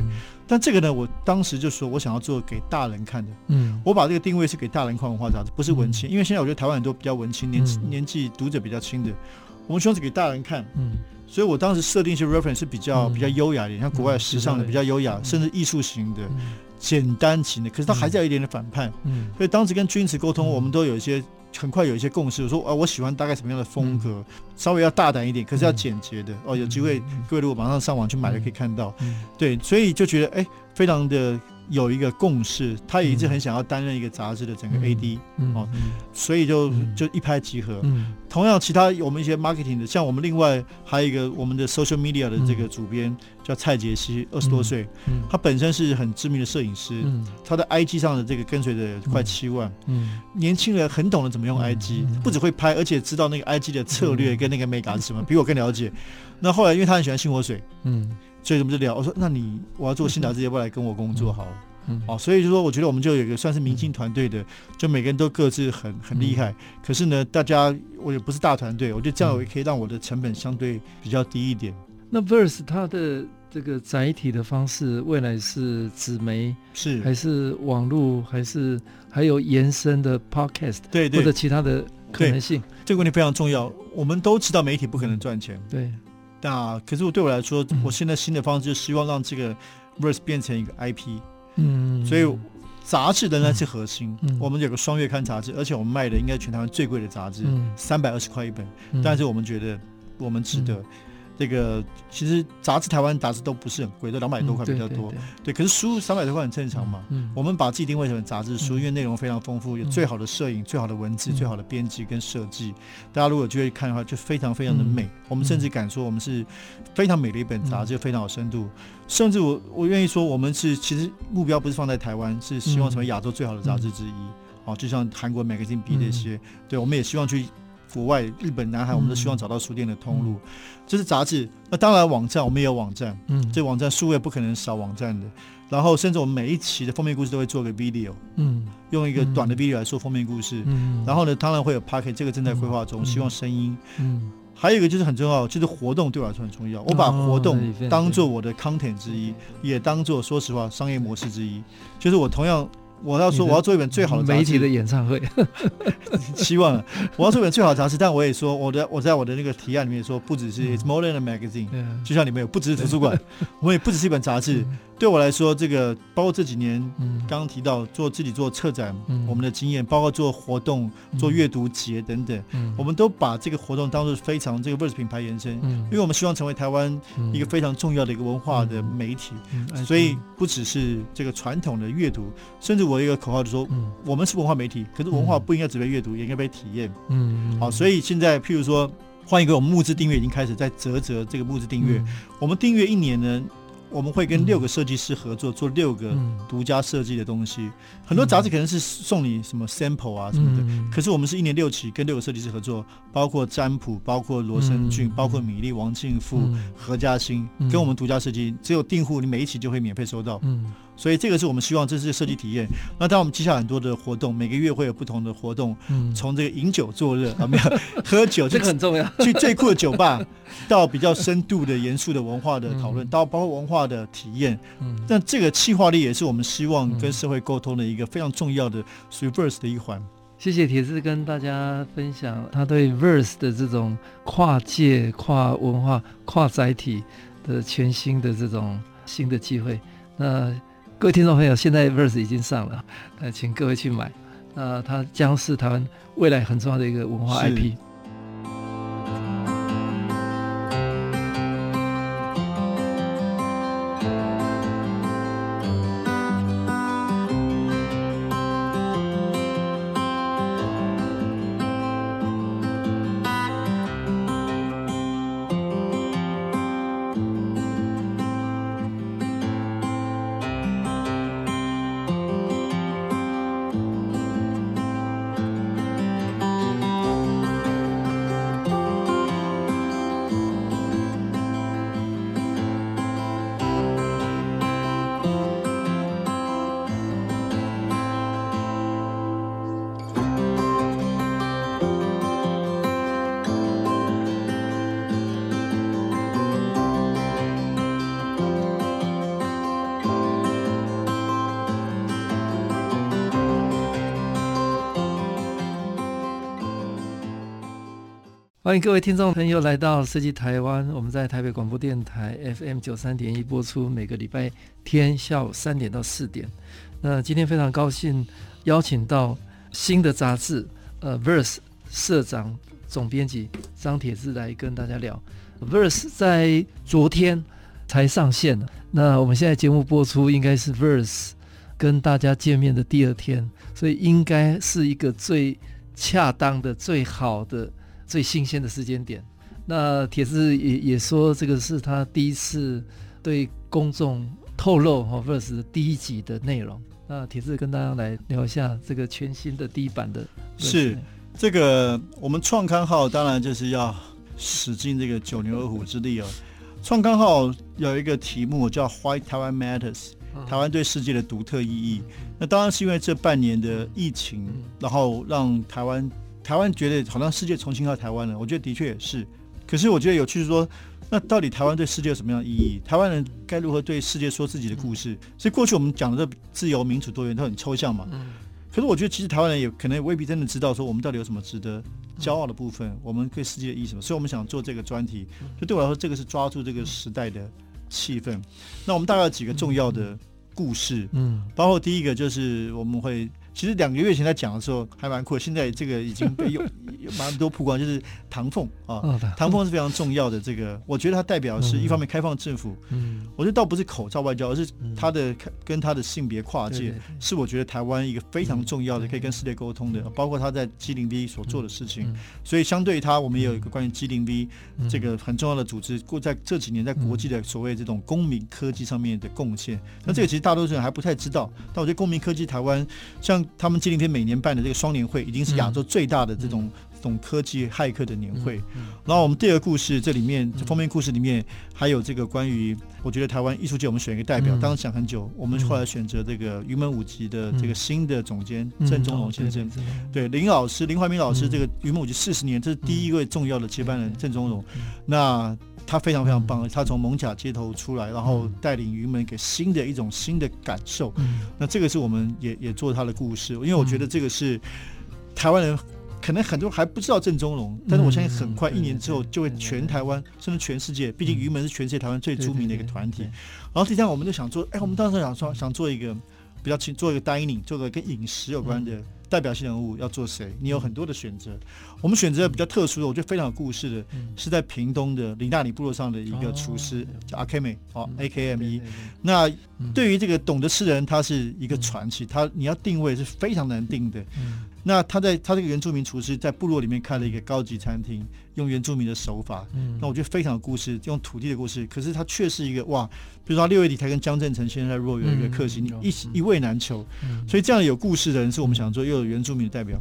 嗯但这个呢，我当时就说我想要做给大人看的，嗯，我把这个定位是给大人看文化杂志，不是文青，嗯、因为现在我觉得台湾很多比较文青，年、嗯、年纪读者比较轻的，我们希望是给大人看，嗯，所以我当时设定一些 reference 是比较、嗯、比较优雅的，像国外时尚的、嗯、比较优雅，嗯、甚至艺术型的、嗯、简单型的，可是它还是要一点点反叛，嗯，所以当时跟君子沟通，我们都有一些。很快有一些共识，我说啊，我喜欢大概什么样的风格，稍微要大胆一点，可是要简洁的哦。有机会，各位如果马上上网去买，就可以看到。对，所以就觉得哎，非常的。有一个共识，他也一直很想要担任一个杂志的整个 AD，哦，所以就就一拍即合。同样，其他我们一些 marketing 的，像我们另外还有一个我们的 social media 的这个主编叫蔡杰西，二十多岁，他本身是很知名的摄影师，他的 IG 上的这个跟随的快七万，年轻人很懂得怎么用 IG，不只会拍，而且知道那个 IG 的策略跟那个美感是什么，比我更了解。那后来因为他很喜欢新火水，嗯。所以我们就聊，我说那你我要做新杂志，要不要来跟我工作好了？嗯，好，所以就说我觉得我们就有一个算是明星团队的，就每个人都各自很很厉害。可是呢，大家我也不是大团队，我觉得这样也可以让我的成本相对比较低一点。那 Verse 它的这个载体的方式，未来是纸媒，是还是网络，还是还有延伸的 podcast，对对，或者其他的可能性？这个问题非常重要。我们都知道媒体不可能赚钱，对。那可是我对我来说，嗯、我现在新的方式就是希望让这个 Verse 变成一个 IP，嗯，所以杂志仍然是核心。嗯、我们有个双月刊杂志，而且我们卖的应该全台湾最贵的杂志，三百二十块一本。嗯、但是我们觉得我们值得。嗯这个其实杂志台湾杂志都不是很贵，都两百多块比较多。嗯、对，对，对，对，可是书三百多块很正常嘛。嗯、我们把自己定位成杂志书，嗯、因为内容非常丰富，有最好的摄影、嗯、最好的文字、嗯、最好的编辑跟设计。大家如果就会看的话，就非常非常的美。嗯、我们甚至敢说，我们是非常美的一本杂志，嗯、非常有深度。甚至我我愿意说，我们是其实目标不是放在台湾，是希望成为亚洲最好的杂志之一。哦、嗯，就像韩国 Magazine B 这些，嗯、对，我们也希望去。国外、日本、南海，我们都希望找到书店的通路。嗯、这是杂志，那当然网站我们也有网站。嗯，这网站数位不可能少网站的。然后，甚至我们每一期的封面故事都会做个 video。嗯，用一个短的 video 来说封面故事。嗯，然后呢，当然会有 podcast，这个正在规划中，嗯、希望声音。嗯，还有一个就是很重要，就是活动对我来说很重要。我把活动当做我的 content 之一，也当做说实话商业模式之一。就是我同样。我要说，我要做一本最好的杂志。媒体的演唱会，希望我要做一本最好的杂志。但我也说，我的我在我的那个提案里面说，不只是 It's more than a magazine，就像你们有不只是图书馆，我们也不只是一本杂志。对我来说，这个包括这几年刚刚提到做自己做策展，我们的经验，包括做活动、做阅读节等等，我们都把这个活动当做非常这个 Verse 品牌延伸，因为我们希望成为台湾一个非常重要的一个文化的媒体，所以不只是这个传统的阅读，甚至我一个口号就是说，我们是文化媒体，可是文化不应该只被阅读，也应该被体验。嗯，好，所以现在譬如说，换一个我们募资订阅已经开始在折折这个募资订阅，我们订阅一年呢。我们会跟六个设计师合作，做六个独家设计的东西。很多杂志可能是送你什么 sample 啊什么的，可是我们是一年六期，跟六个设计师合作，包括占卜，包括罗生俊，包括米粒、王庆富、何嘉欣，跟我们独家设计，只有订户，你每一期就会免费收到。所以这个是我们希望，这是设计体验。那当然我们接下来很多的活动，每个月会有不同的活动。嗯，从这个饮酒作乐啊，没有 喝酒，这个很重要。去最酷的酒吧，到比较深度的严肃的文化的讨论，到包括文化的体验。嗯，但这个企划力也是我们希望跟社会沟通的一个非常重要的 reverse 的一环。谢谢铁志跟大家分享他对 Verse 的这种跨界、跨文化、跨载体的全新的这种新的机会。那。各位听众朋友，现在 Verse 已经上了，呃，请各位去买。那它将是台湾未来很重要的一个文化 IP。欢迎各位听众朋友来到设计台湾，我们在台北广播电台 FM 九三点一播出，每个礼拜天下午三点到四点。那今天非常高兴邀请到新的杂志呃 Verse 社长总编辑张铁志来跟大家聊。Verse 在昨天才上线，那我们现在节目播出应该是 Verse 跟大家见面的第二天，所以应该是一个最恰当的、最好的。最新鲜的时间点，那铁子也也说，这个是他第一次对公众透露哈 Verse 第一集的内容。那铁子跟大家来聊一下这个全新的第一版的。是这个我们创刊号当然就是要使尽这个九牛二虎之力哦。创刊号有一个题目叫 Why Taiwan Matters，台湾对世界的独特意义。那当然是因为这半年的疫情，然后让台湾。台湾觉得好像世界重新到台湾了，我觉得的确也是。可是我觉得有趣是说，那到底台湾对世界有什么样的意义？台湾人该如何对世界说自己的故事？所以过去我们讲的这自由、民主、多元都很抽象嘛。可是我觉得，其实台湾人也可能未必真的知道说我们到底有什么值得骄傲的部分，我们对世界的意义什么？所以我们想做这个专题。就对我来说，这个是抓住这个时代的气氛。那我们大概有几个重要的故事，嗯，包括第一个就是我们会。其实两个月前在讲的时候还蛮酷，现在这个已经被有 有蛮多曝光，就是唐凤啊，唐凤是非常重要的。这个我觉得它代表是一方面开放政府，嗯，我觉得倒不是口罩外交，而是他的跟他的性别跨界，是我觉得台湾一个非常重要的可以跟世界沟通的，包括他在 G 零 V 所做的事情。所以相对于他，我们也有一个关于 G 零 V 这个很重要的组织，过在这几年在国际的所谓这种公民科技上面的贡献。那这个其实大多数人还不太知道，但我觉得公民科技台湾像。他们机灵天每年办的这个双年会，已经是亚洲最大的这种这种科技骇客的年会。然后我们第二个故事，这里面封面故事里面还有这个关于，我觉得台湾艺术界我们选一个代表，当时想很久，我们后来选择这个云门舞集的这个新的总监郑中龙先生。对林老师林怀民老师，这个云门舞集四十年，这是第一位重要的接班人郑中龙。那他非常非常棒，他从蒙甲街头出来，然后带领云门给新的一种新的感受。那这个是我们也也做他的故事，因为我觉得这个是台湾人可能很多还不知道郑中龙，但是我相信很快一年之后就会全台湾甚至全世界，毕竟云门是全世界台湾最著名的一个团体。然后第三，我们就想做，哎，我们当时想说想做一个比较轻，做一个 dining，做个跟饮食有关的。代表性人物要做谁？你有很多的选择。我们选择比较特殊的，我觉得非常有故事的，是在屏东的林大里部落上的一个厨师，叫阿 K 美，哦，A K M 一。那对于这个懂得吃的人，他是一个传奇。他你要定位是非常难定的。那他在他这个原住民厨师在部落里面开了一个高级餐厅，用原住民的手法。那我觉得非常有故事，用土地的故事。可是他却是一个哇，比如说他六月底才跟江振成先生在若有一个客席，一一位难求。所以这样有故事的人是我们想做又有原住民的代表。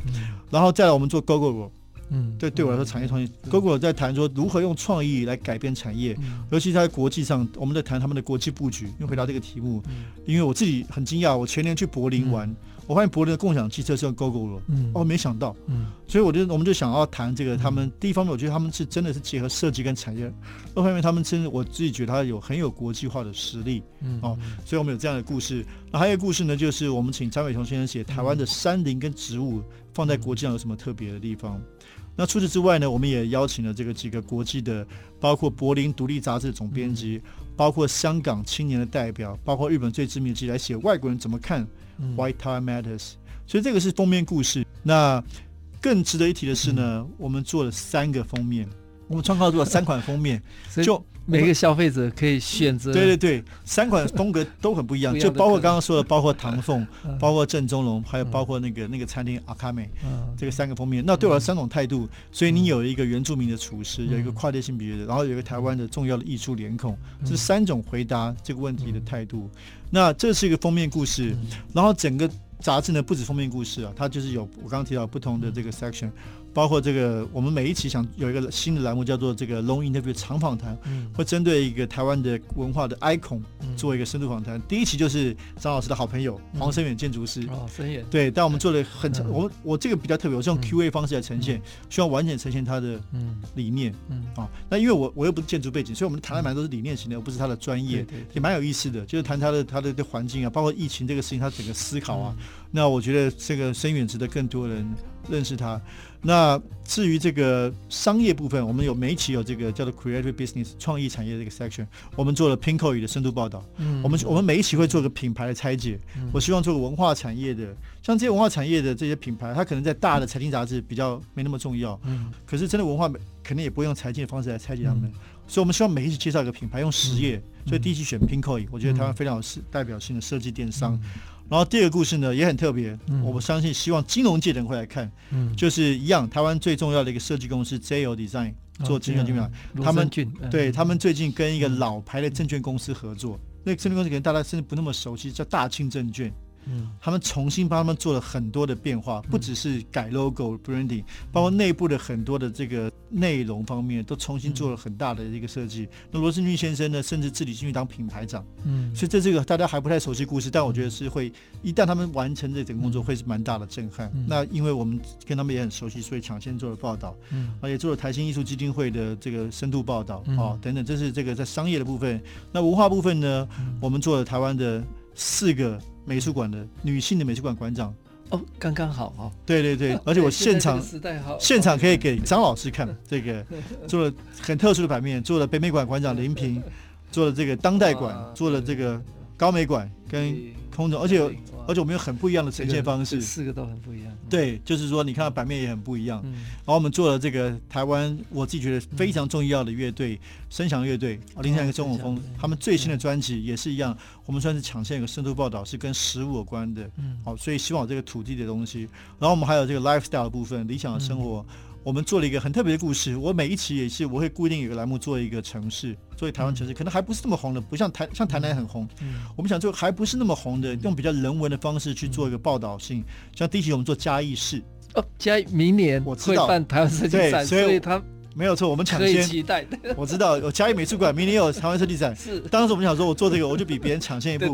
然后再来我们做 Gogoro。嗯，对，对我来说，产业创新，Gogoro 在谈说如何用创意来改变产业，尤其在国际上，我们在谈他们的国际布局。因为回答这个题目，因为我自己很惊讶，我前年去柏林玩。我发现柏林的共享汽车是用 Gogoro，嗯，哦，没想到，嗯，所以我就我们就想要谈这个，他们第一方面，我觉得他们是真的是结合设计跟产业；另一方面，他们真的我自己觉得他有很有国际化的实力，嗯，哦，所以我们有这样的故事。那还有一个故事呢，就是我们请张伟雄先生写台湾的山林跟植物放在国际上有什么特别的地方。那除此之外呢，我们也邀请了这个几个国际的，包括柏林独立杂志总编辑，包括香港青年的代表，包括日本最知名的记者来写外国人怎么看。White Tire Matters，所以这个是封面故事。那更值得一提的是呢，嗯、我们做了三个封面，我们创造出了三款封面，就每个消费者可以选择。对对对，三款风格都很不一样，就包括刚刚说的，包括唐凤，包括郑中龙，还有包括那个那个餐厅阿卡美，这个三个封面。那对我的三种态度，所以你有一个原住民的厨师，有一个跨界性别的，然后有一个台湾的重要的艺术脸孔，这三种回答这个问题的态度。那这是一个封面故事，然后整个杂志呢，不止封面故事啊，它就是有我刚刚提到不同的这个 section。包括这个，我们每一期想有一个新的栏目，叫做这个 Long Interview 长访谈，嗯、会针对一个台湾的文化的 icon 做一个深度访谈。嗯、第一期就是张老师的好朋友黄生远建筑师，哦，声远，对，但我们做了很长，我我这个比较特别，我是用 Q&A 方式来呈现，希望完全呈现他的理念，嗯，啊，那因为我我又不是建筑背景，所以我们谈的蛮多都是理念型的，而不是他的专业，也蛮有意思的，就是谈他的他的环境啊，包括疫情这个事情，他整个思考啊，那我觉得这个深远值得更多人认识他。那至于这个商业部分，我们有每一期有这个叫做 Creative Business 创意产业的这个 section，我们做了 Pinkoi 语的深度报道。嗯，我们我们每一期会做个品牌的拆解。嗯，我希望做个文化产业的，像这些文化产业的这些品牌，它可能在大的财经杂志比较没那么重要。嗯，可是真的文化肯定也不会用财经的方式来拆解他们。嗯，所以我们希望每一期介绍一个品牌用实业。嗯，所以第一期选 Pinkoi，我觉得台湾非常有代表性的设计电商。嗯然后第二个故事呢也很特别，嗯、我相信希望金融界的人会来看，嗯、就是一样，台湾最重要的一个设计公司 JO Design 做金融金融，他们对他们最近跟一个老牌的证券公司合作，嗯、那个证券公司可能大家甚至不那么熟悉，叫大庆证券。嗯，他们重新帮他们做了很多的变化，不只是改 logo branding，包括内部的很多的这个内容方面都重新做了很大的一个设计。那罗志军先生呢，甚至自己进去当品牌长，嗯，所以这这个大家还不太熟悉故事，但我觉得是会一旦他们完成这整个工作，会是蛮大的震撼。那因为我们跟他们也很熟悉，所以抢先做了报道，嗯，而且做了台新艺术基金会的这个深度报道啊等等，这是这个在商业的部分。那文化部分呢，我们做了台湾的四个美术馆的女性的美术馆馆长。哦，刚刚好哦。对对对，而且我现场现场可以给张老师看这个 做了很特殊的版面，做了北美馆馆长林平，做了这个当代馆，做了这个高美馆跟空中，而且。而且我们有很不一样的呈现方式，四个都很不一样。对，就是说，你看到版面也很不一样。然后我们做了这个台湾，我自己觉得非常重要的乐队——声响乐队，零三一个中国风，他们最新的专辑也是一样。我们算是抢先一个深度报道，是跟食物有关的。嗯好，所以希望这个土地的东西。然后我们还有这个 lifestyle 的部分，理想的生活。我们做了一个很特别的故事。我每一期也是，我会固定有个栏目做一个城市，作为台湾城市，可能还不是那么红的，不像台像台南很红。我们想做还不是那么红的，用比较人文的方式去做一个报道性。像第一期我们做嘉义市，哦，嘉义明年我会办台湾设计展，所以他没有错，我们抢先期待。我知道有嘉义美术馆明年有台湾设计展，是当时我们想说，我做这个我就比别人抢先一步。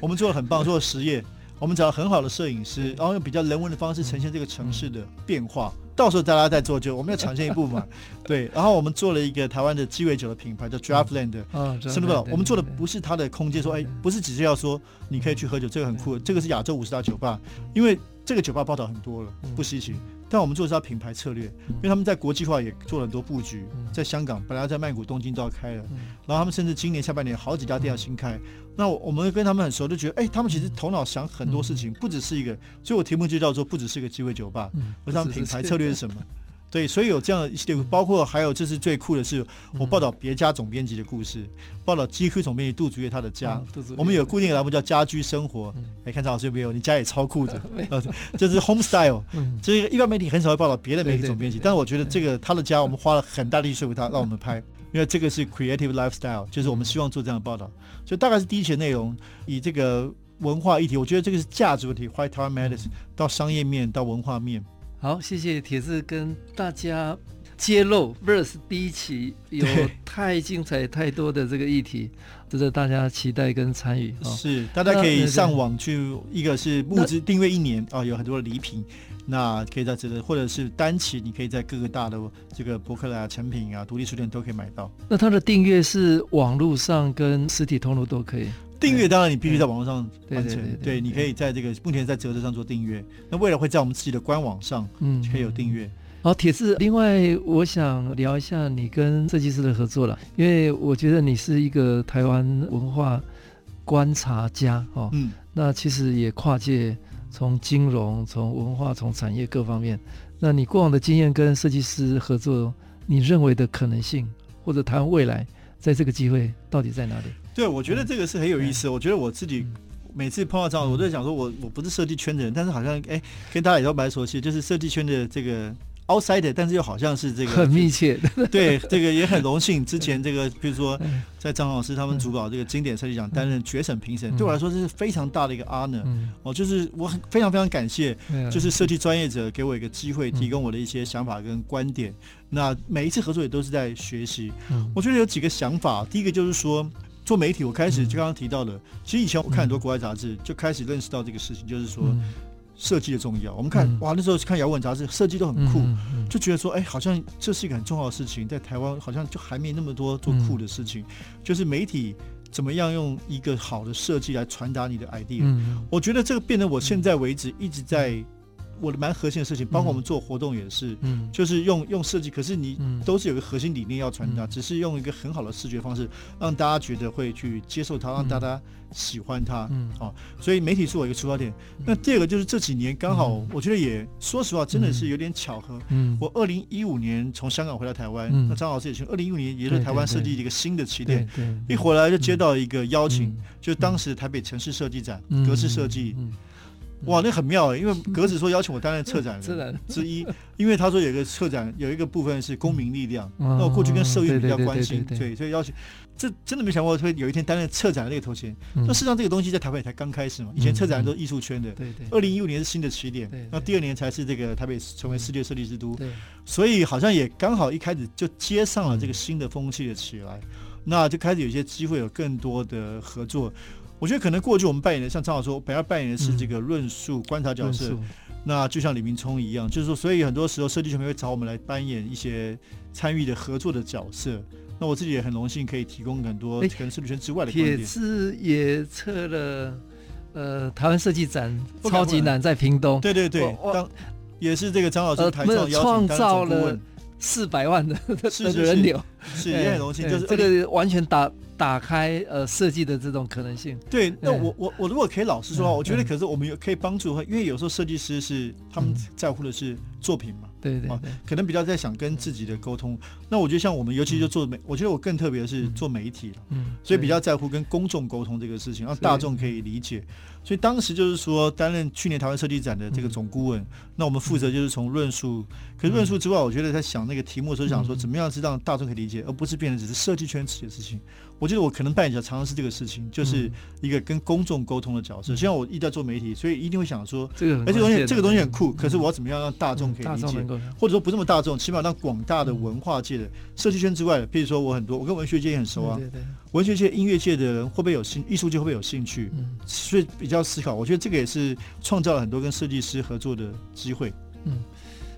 我们做的很棒，做了实业，我们找了很好的摄影师，然后用比较人文的方式呈现这个城市的变化。到时候大家再做就，我们要抢先一步嘛，对。然后我们做了一个台湾的鸡尾酒的品牌，叫 Draftland，是不是？我们做的不是它的空间，说哎，不是只是要说你可以去喝酒，这个很酷，这个是亚洲五十大酒吧，因为这个酒吧报道很多了，不稀奇。但我们做的是它品牌策略，因为他们在国际化也做了很多布局，在香港本来在曼谷、东京都要开了，然后他们甚至今年下半年好几家店要新开。那我们跟他们很熟，就觉得哎，他们其实头脑想很多事情，不只是一个，所以我题目就叫做不只是一个机会酒吧，而他们品牌策略是什么？对，所以有这样的一系列，包括还有这是最酷的是，我报道别家总编辑的故事，报道 GQ 总编辑杜竹月他的家。我们有固定的栏目叫家居生活，哎，看张老师有没有？你家也超酷的，呃，这是 Home Style。这个一般媒体很少会报道别的媒体总编辑，但是我觉得这个他的家，我们花了很大力气说服他，让我们拍，因为这个是 Creative Lifestyle，就是我们希望做这样的报道。所以大概是第一期的内容，以这个文化议题，我觉得这个是价值问题，Why Taiwan Matters，到商业面到文化面。好，谢谢铁子跟大家揭露 Verse 第一期有太精彩、太多的这个议题，值得大家期待跟参与。是，大家可以上网去，一个是募资订阅一年啊，有很多的礼品，那可以在这个，或者是单期，你可以在各个大的这个博客来啊、成品啊、独立书店都可以买到。那它的订阅是网络上跟实体通路都可以。订阅当然你必须在网络上完成，对，你可以在这个目前在折子上做订阅，那未来会在我们自己的官网上，嗯，可以有订阅。好，铁志，另外我想聊一下你跟设计师的合作了，因为我觉得你是一个台湾文化观察家哦，嗯，那其实也跨界，从金融、从文化、从产业各方面，那你过往的经验跟设计师合作，你认为的可能性或者谈未来在这个机会到底在哪里？对，我觉得这个是很有意思。我觉得我自己每次碰到这样，我都在想说，我我不是设计圈的人，但是好像哎，跟大家也都蛮熟悉，就是设计圈的这个 outsider，但是又好像是这个很密切。对，这个也很荣幸。之前这个，比如说在张老师他们主导这个经典设计奖担任决审评审，对我来说这是非常大的一个 honor。哦，就是我很非常非常感谢，就是设计专业者给我一个机会，提供我的一些想法跟观点。那每一次合作也都是在学习。我觉得有几个想法，第一个就是说。做媒体，我开始就刚刚提到的，其实以前我看很多国外杂志，就开始认识到这个事情，就是说设计的重要。我们看哇，那时候看摇滚杂志，设计都很酷，就觉得说，哎，好像这是一个很重要的事情，在台湾好像就还没那么多做酷的事情。就是媒体怎么样用一个好的设计来传达你的 idea。我觉得这个变得我现在为止一直在。我的蛮核心的事情，包括我们做活动也是，嗯，就是用用设计，可是你都是有个核心理念要传达，只是用一个很好的视觉方式，让大家觉得会去接受它，让大家喜欢它，嗯，哦，所以媒体是我一个出发点。那第二个就是这几年刚好，我觉得也说实话，真的是有点巧合。嗯，我二零一五年从香港回到台湾，那张老师也是，二零一五年也是台湾设计的一个新的起点，一回来就接到一个邀请，就当时台北城市设计展，格式设计。哇，那很妙哎，因为格子说邀请我担任策展人之一，因为他说有一个策展有一个部分是公民力量，那我过去跟社运比较关心，对，所以邀请。这真的没想过会有一天担任策展的那个头衔。那事实上这个东西在台北才刚开始嘛，以前策展都是艺术圈的。对对。二零一五年是新的起点，那第二年才是这个台北成为世界设计之都。对。所以好像也刚好一开始就接上了这个新的风气的起来，那就开始有一些机会有更多的合作。我觉得可能过去我们扮演的，像张老师说，本来扮演的是这个论述观察角色，那就像李明聪一样，就是说，所以很多时候设计圈会找我们来扮演一些参与的合作的角色。那我自己也很荣幸可以提供很多可能设计圈之外的观点。帖字也策了，呃，台湾设计展超级难在屏东。对对对，当也是这个张老师台上创造了四百万的 的人流，是也很荣幸，就是这个完全打打开呃设计的这种可能性。对，那我我我如果可以老实说话，我觉得可是我们有可以帮助，因为有时候设计师是他们在乎的是作品嘛。对对，对、啊，可能比较在想跟自己的沟通。那我觉得像我们，尤其就做媒，嗯、我觉得我更特别的是做媒体了，嗯，所以比较在乎跟公众沟通这个事情，让大众可以理解。所以当时就是说，担任去年台湾设计展的这个总顾问，嗯、那我们负责就是从论述，可是论述之外，我觉得在想那个题目的时候，想说怎么样是让大众可以理解，而不是变成只是设计圈自己的事情。我觉得我可能扮演的常常是这个事情，就是一个跟公众沟通的角色。像我一直在做媒体，所以一定会想说，这个而且东西这个东西很酷，可是我要怎么样让大众可以理解，或者说不这么大众，起码让广大的文化界的设计圈之外的，譬如说我很多，我跟文学界也很熟啊，文学界、音乐界的人会不会有兴，艺术界会不会有兴趣？所以比较思考，我觉得这个也是创造了很多跟设计师合作的机会。嗯，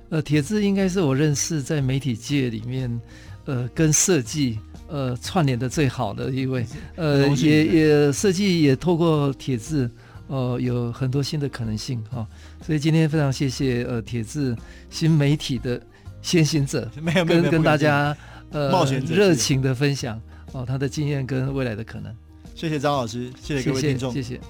呃，铁字应该是我认识在媒体界里面，呃，跟设计。呃，串联的最好的一位，呃，也也设计也透过铁字，呃，有很多新的可能性哈、哦。所以今天非常谢谢呃铁字新媒体的先行者，跟跟大家呃冒险热情的分享哦，他的经验跟未来的可能。谢谢张老师，谢谢各位听众，谢谢。谢谢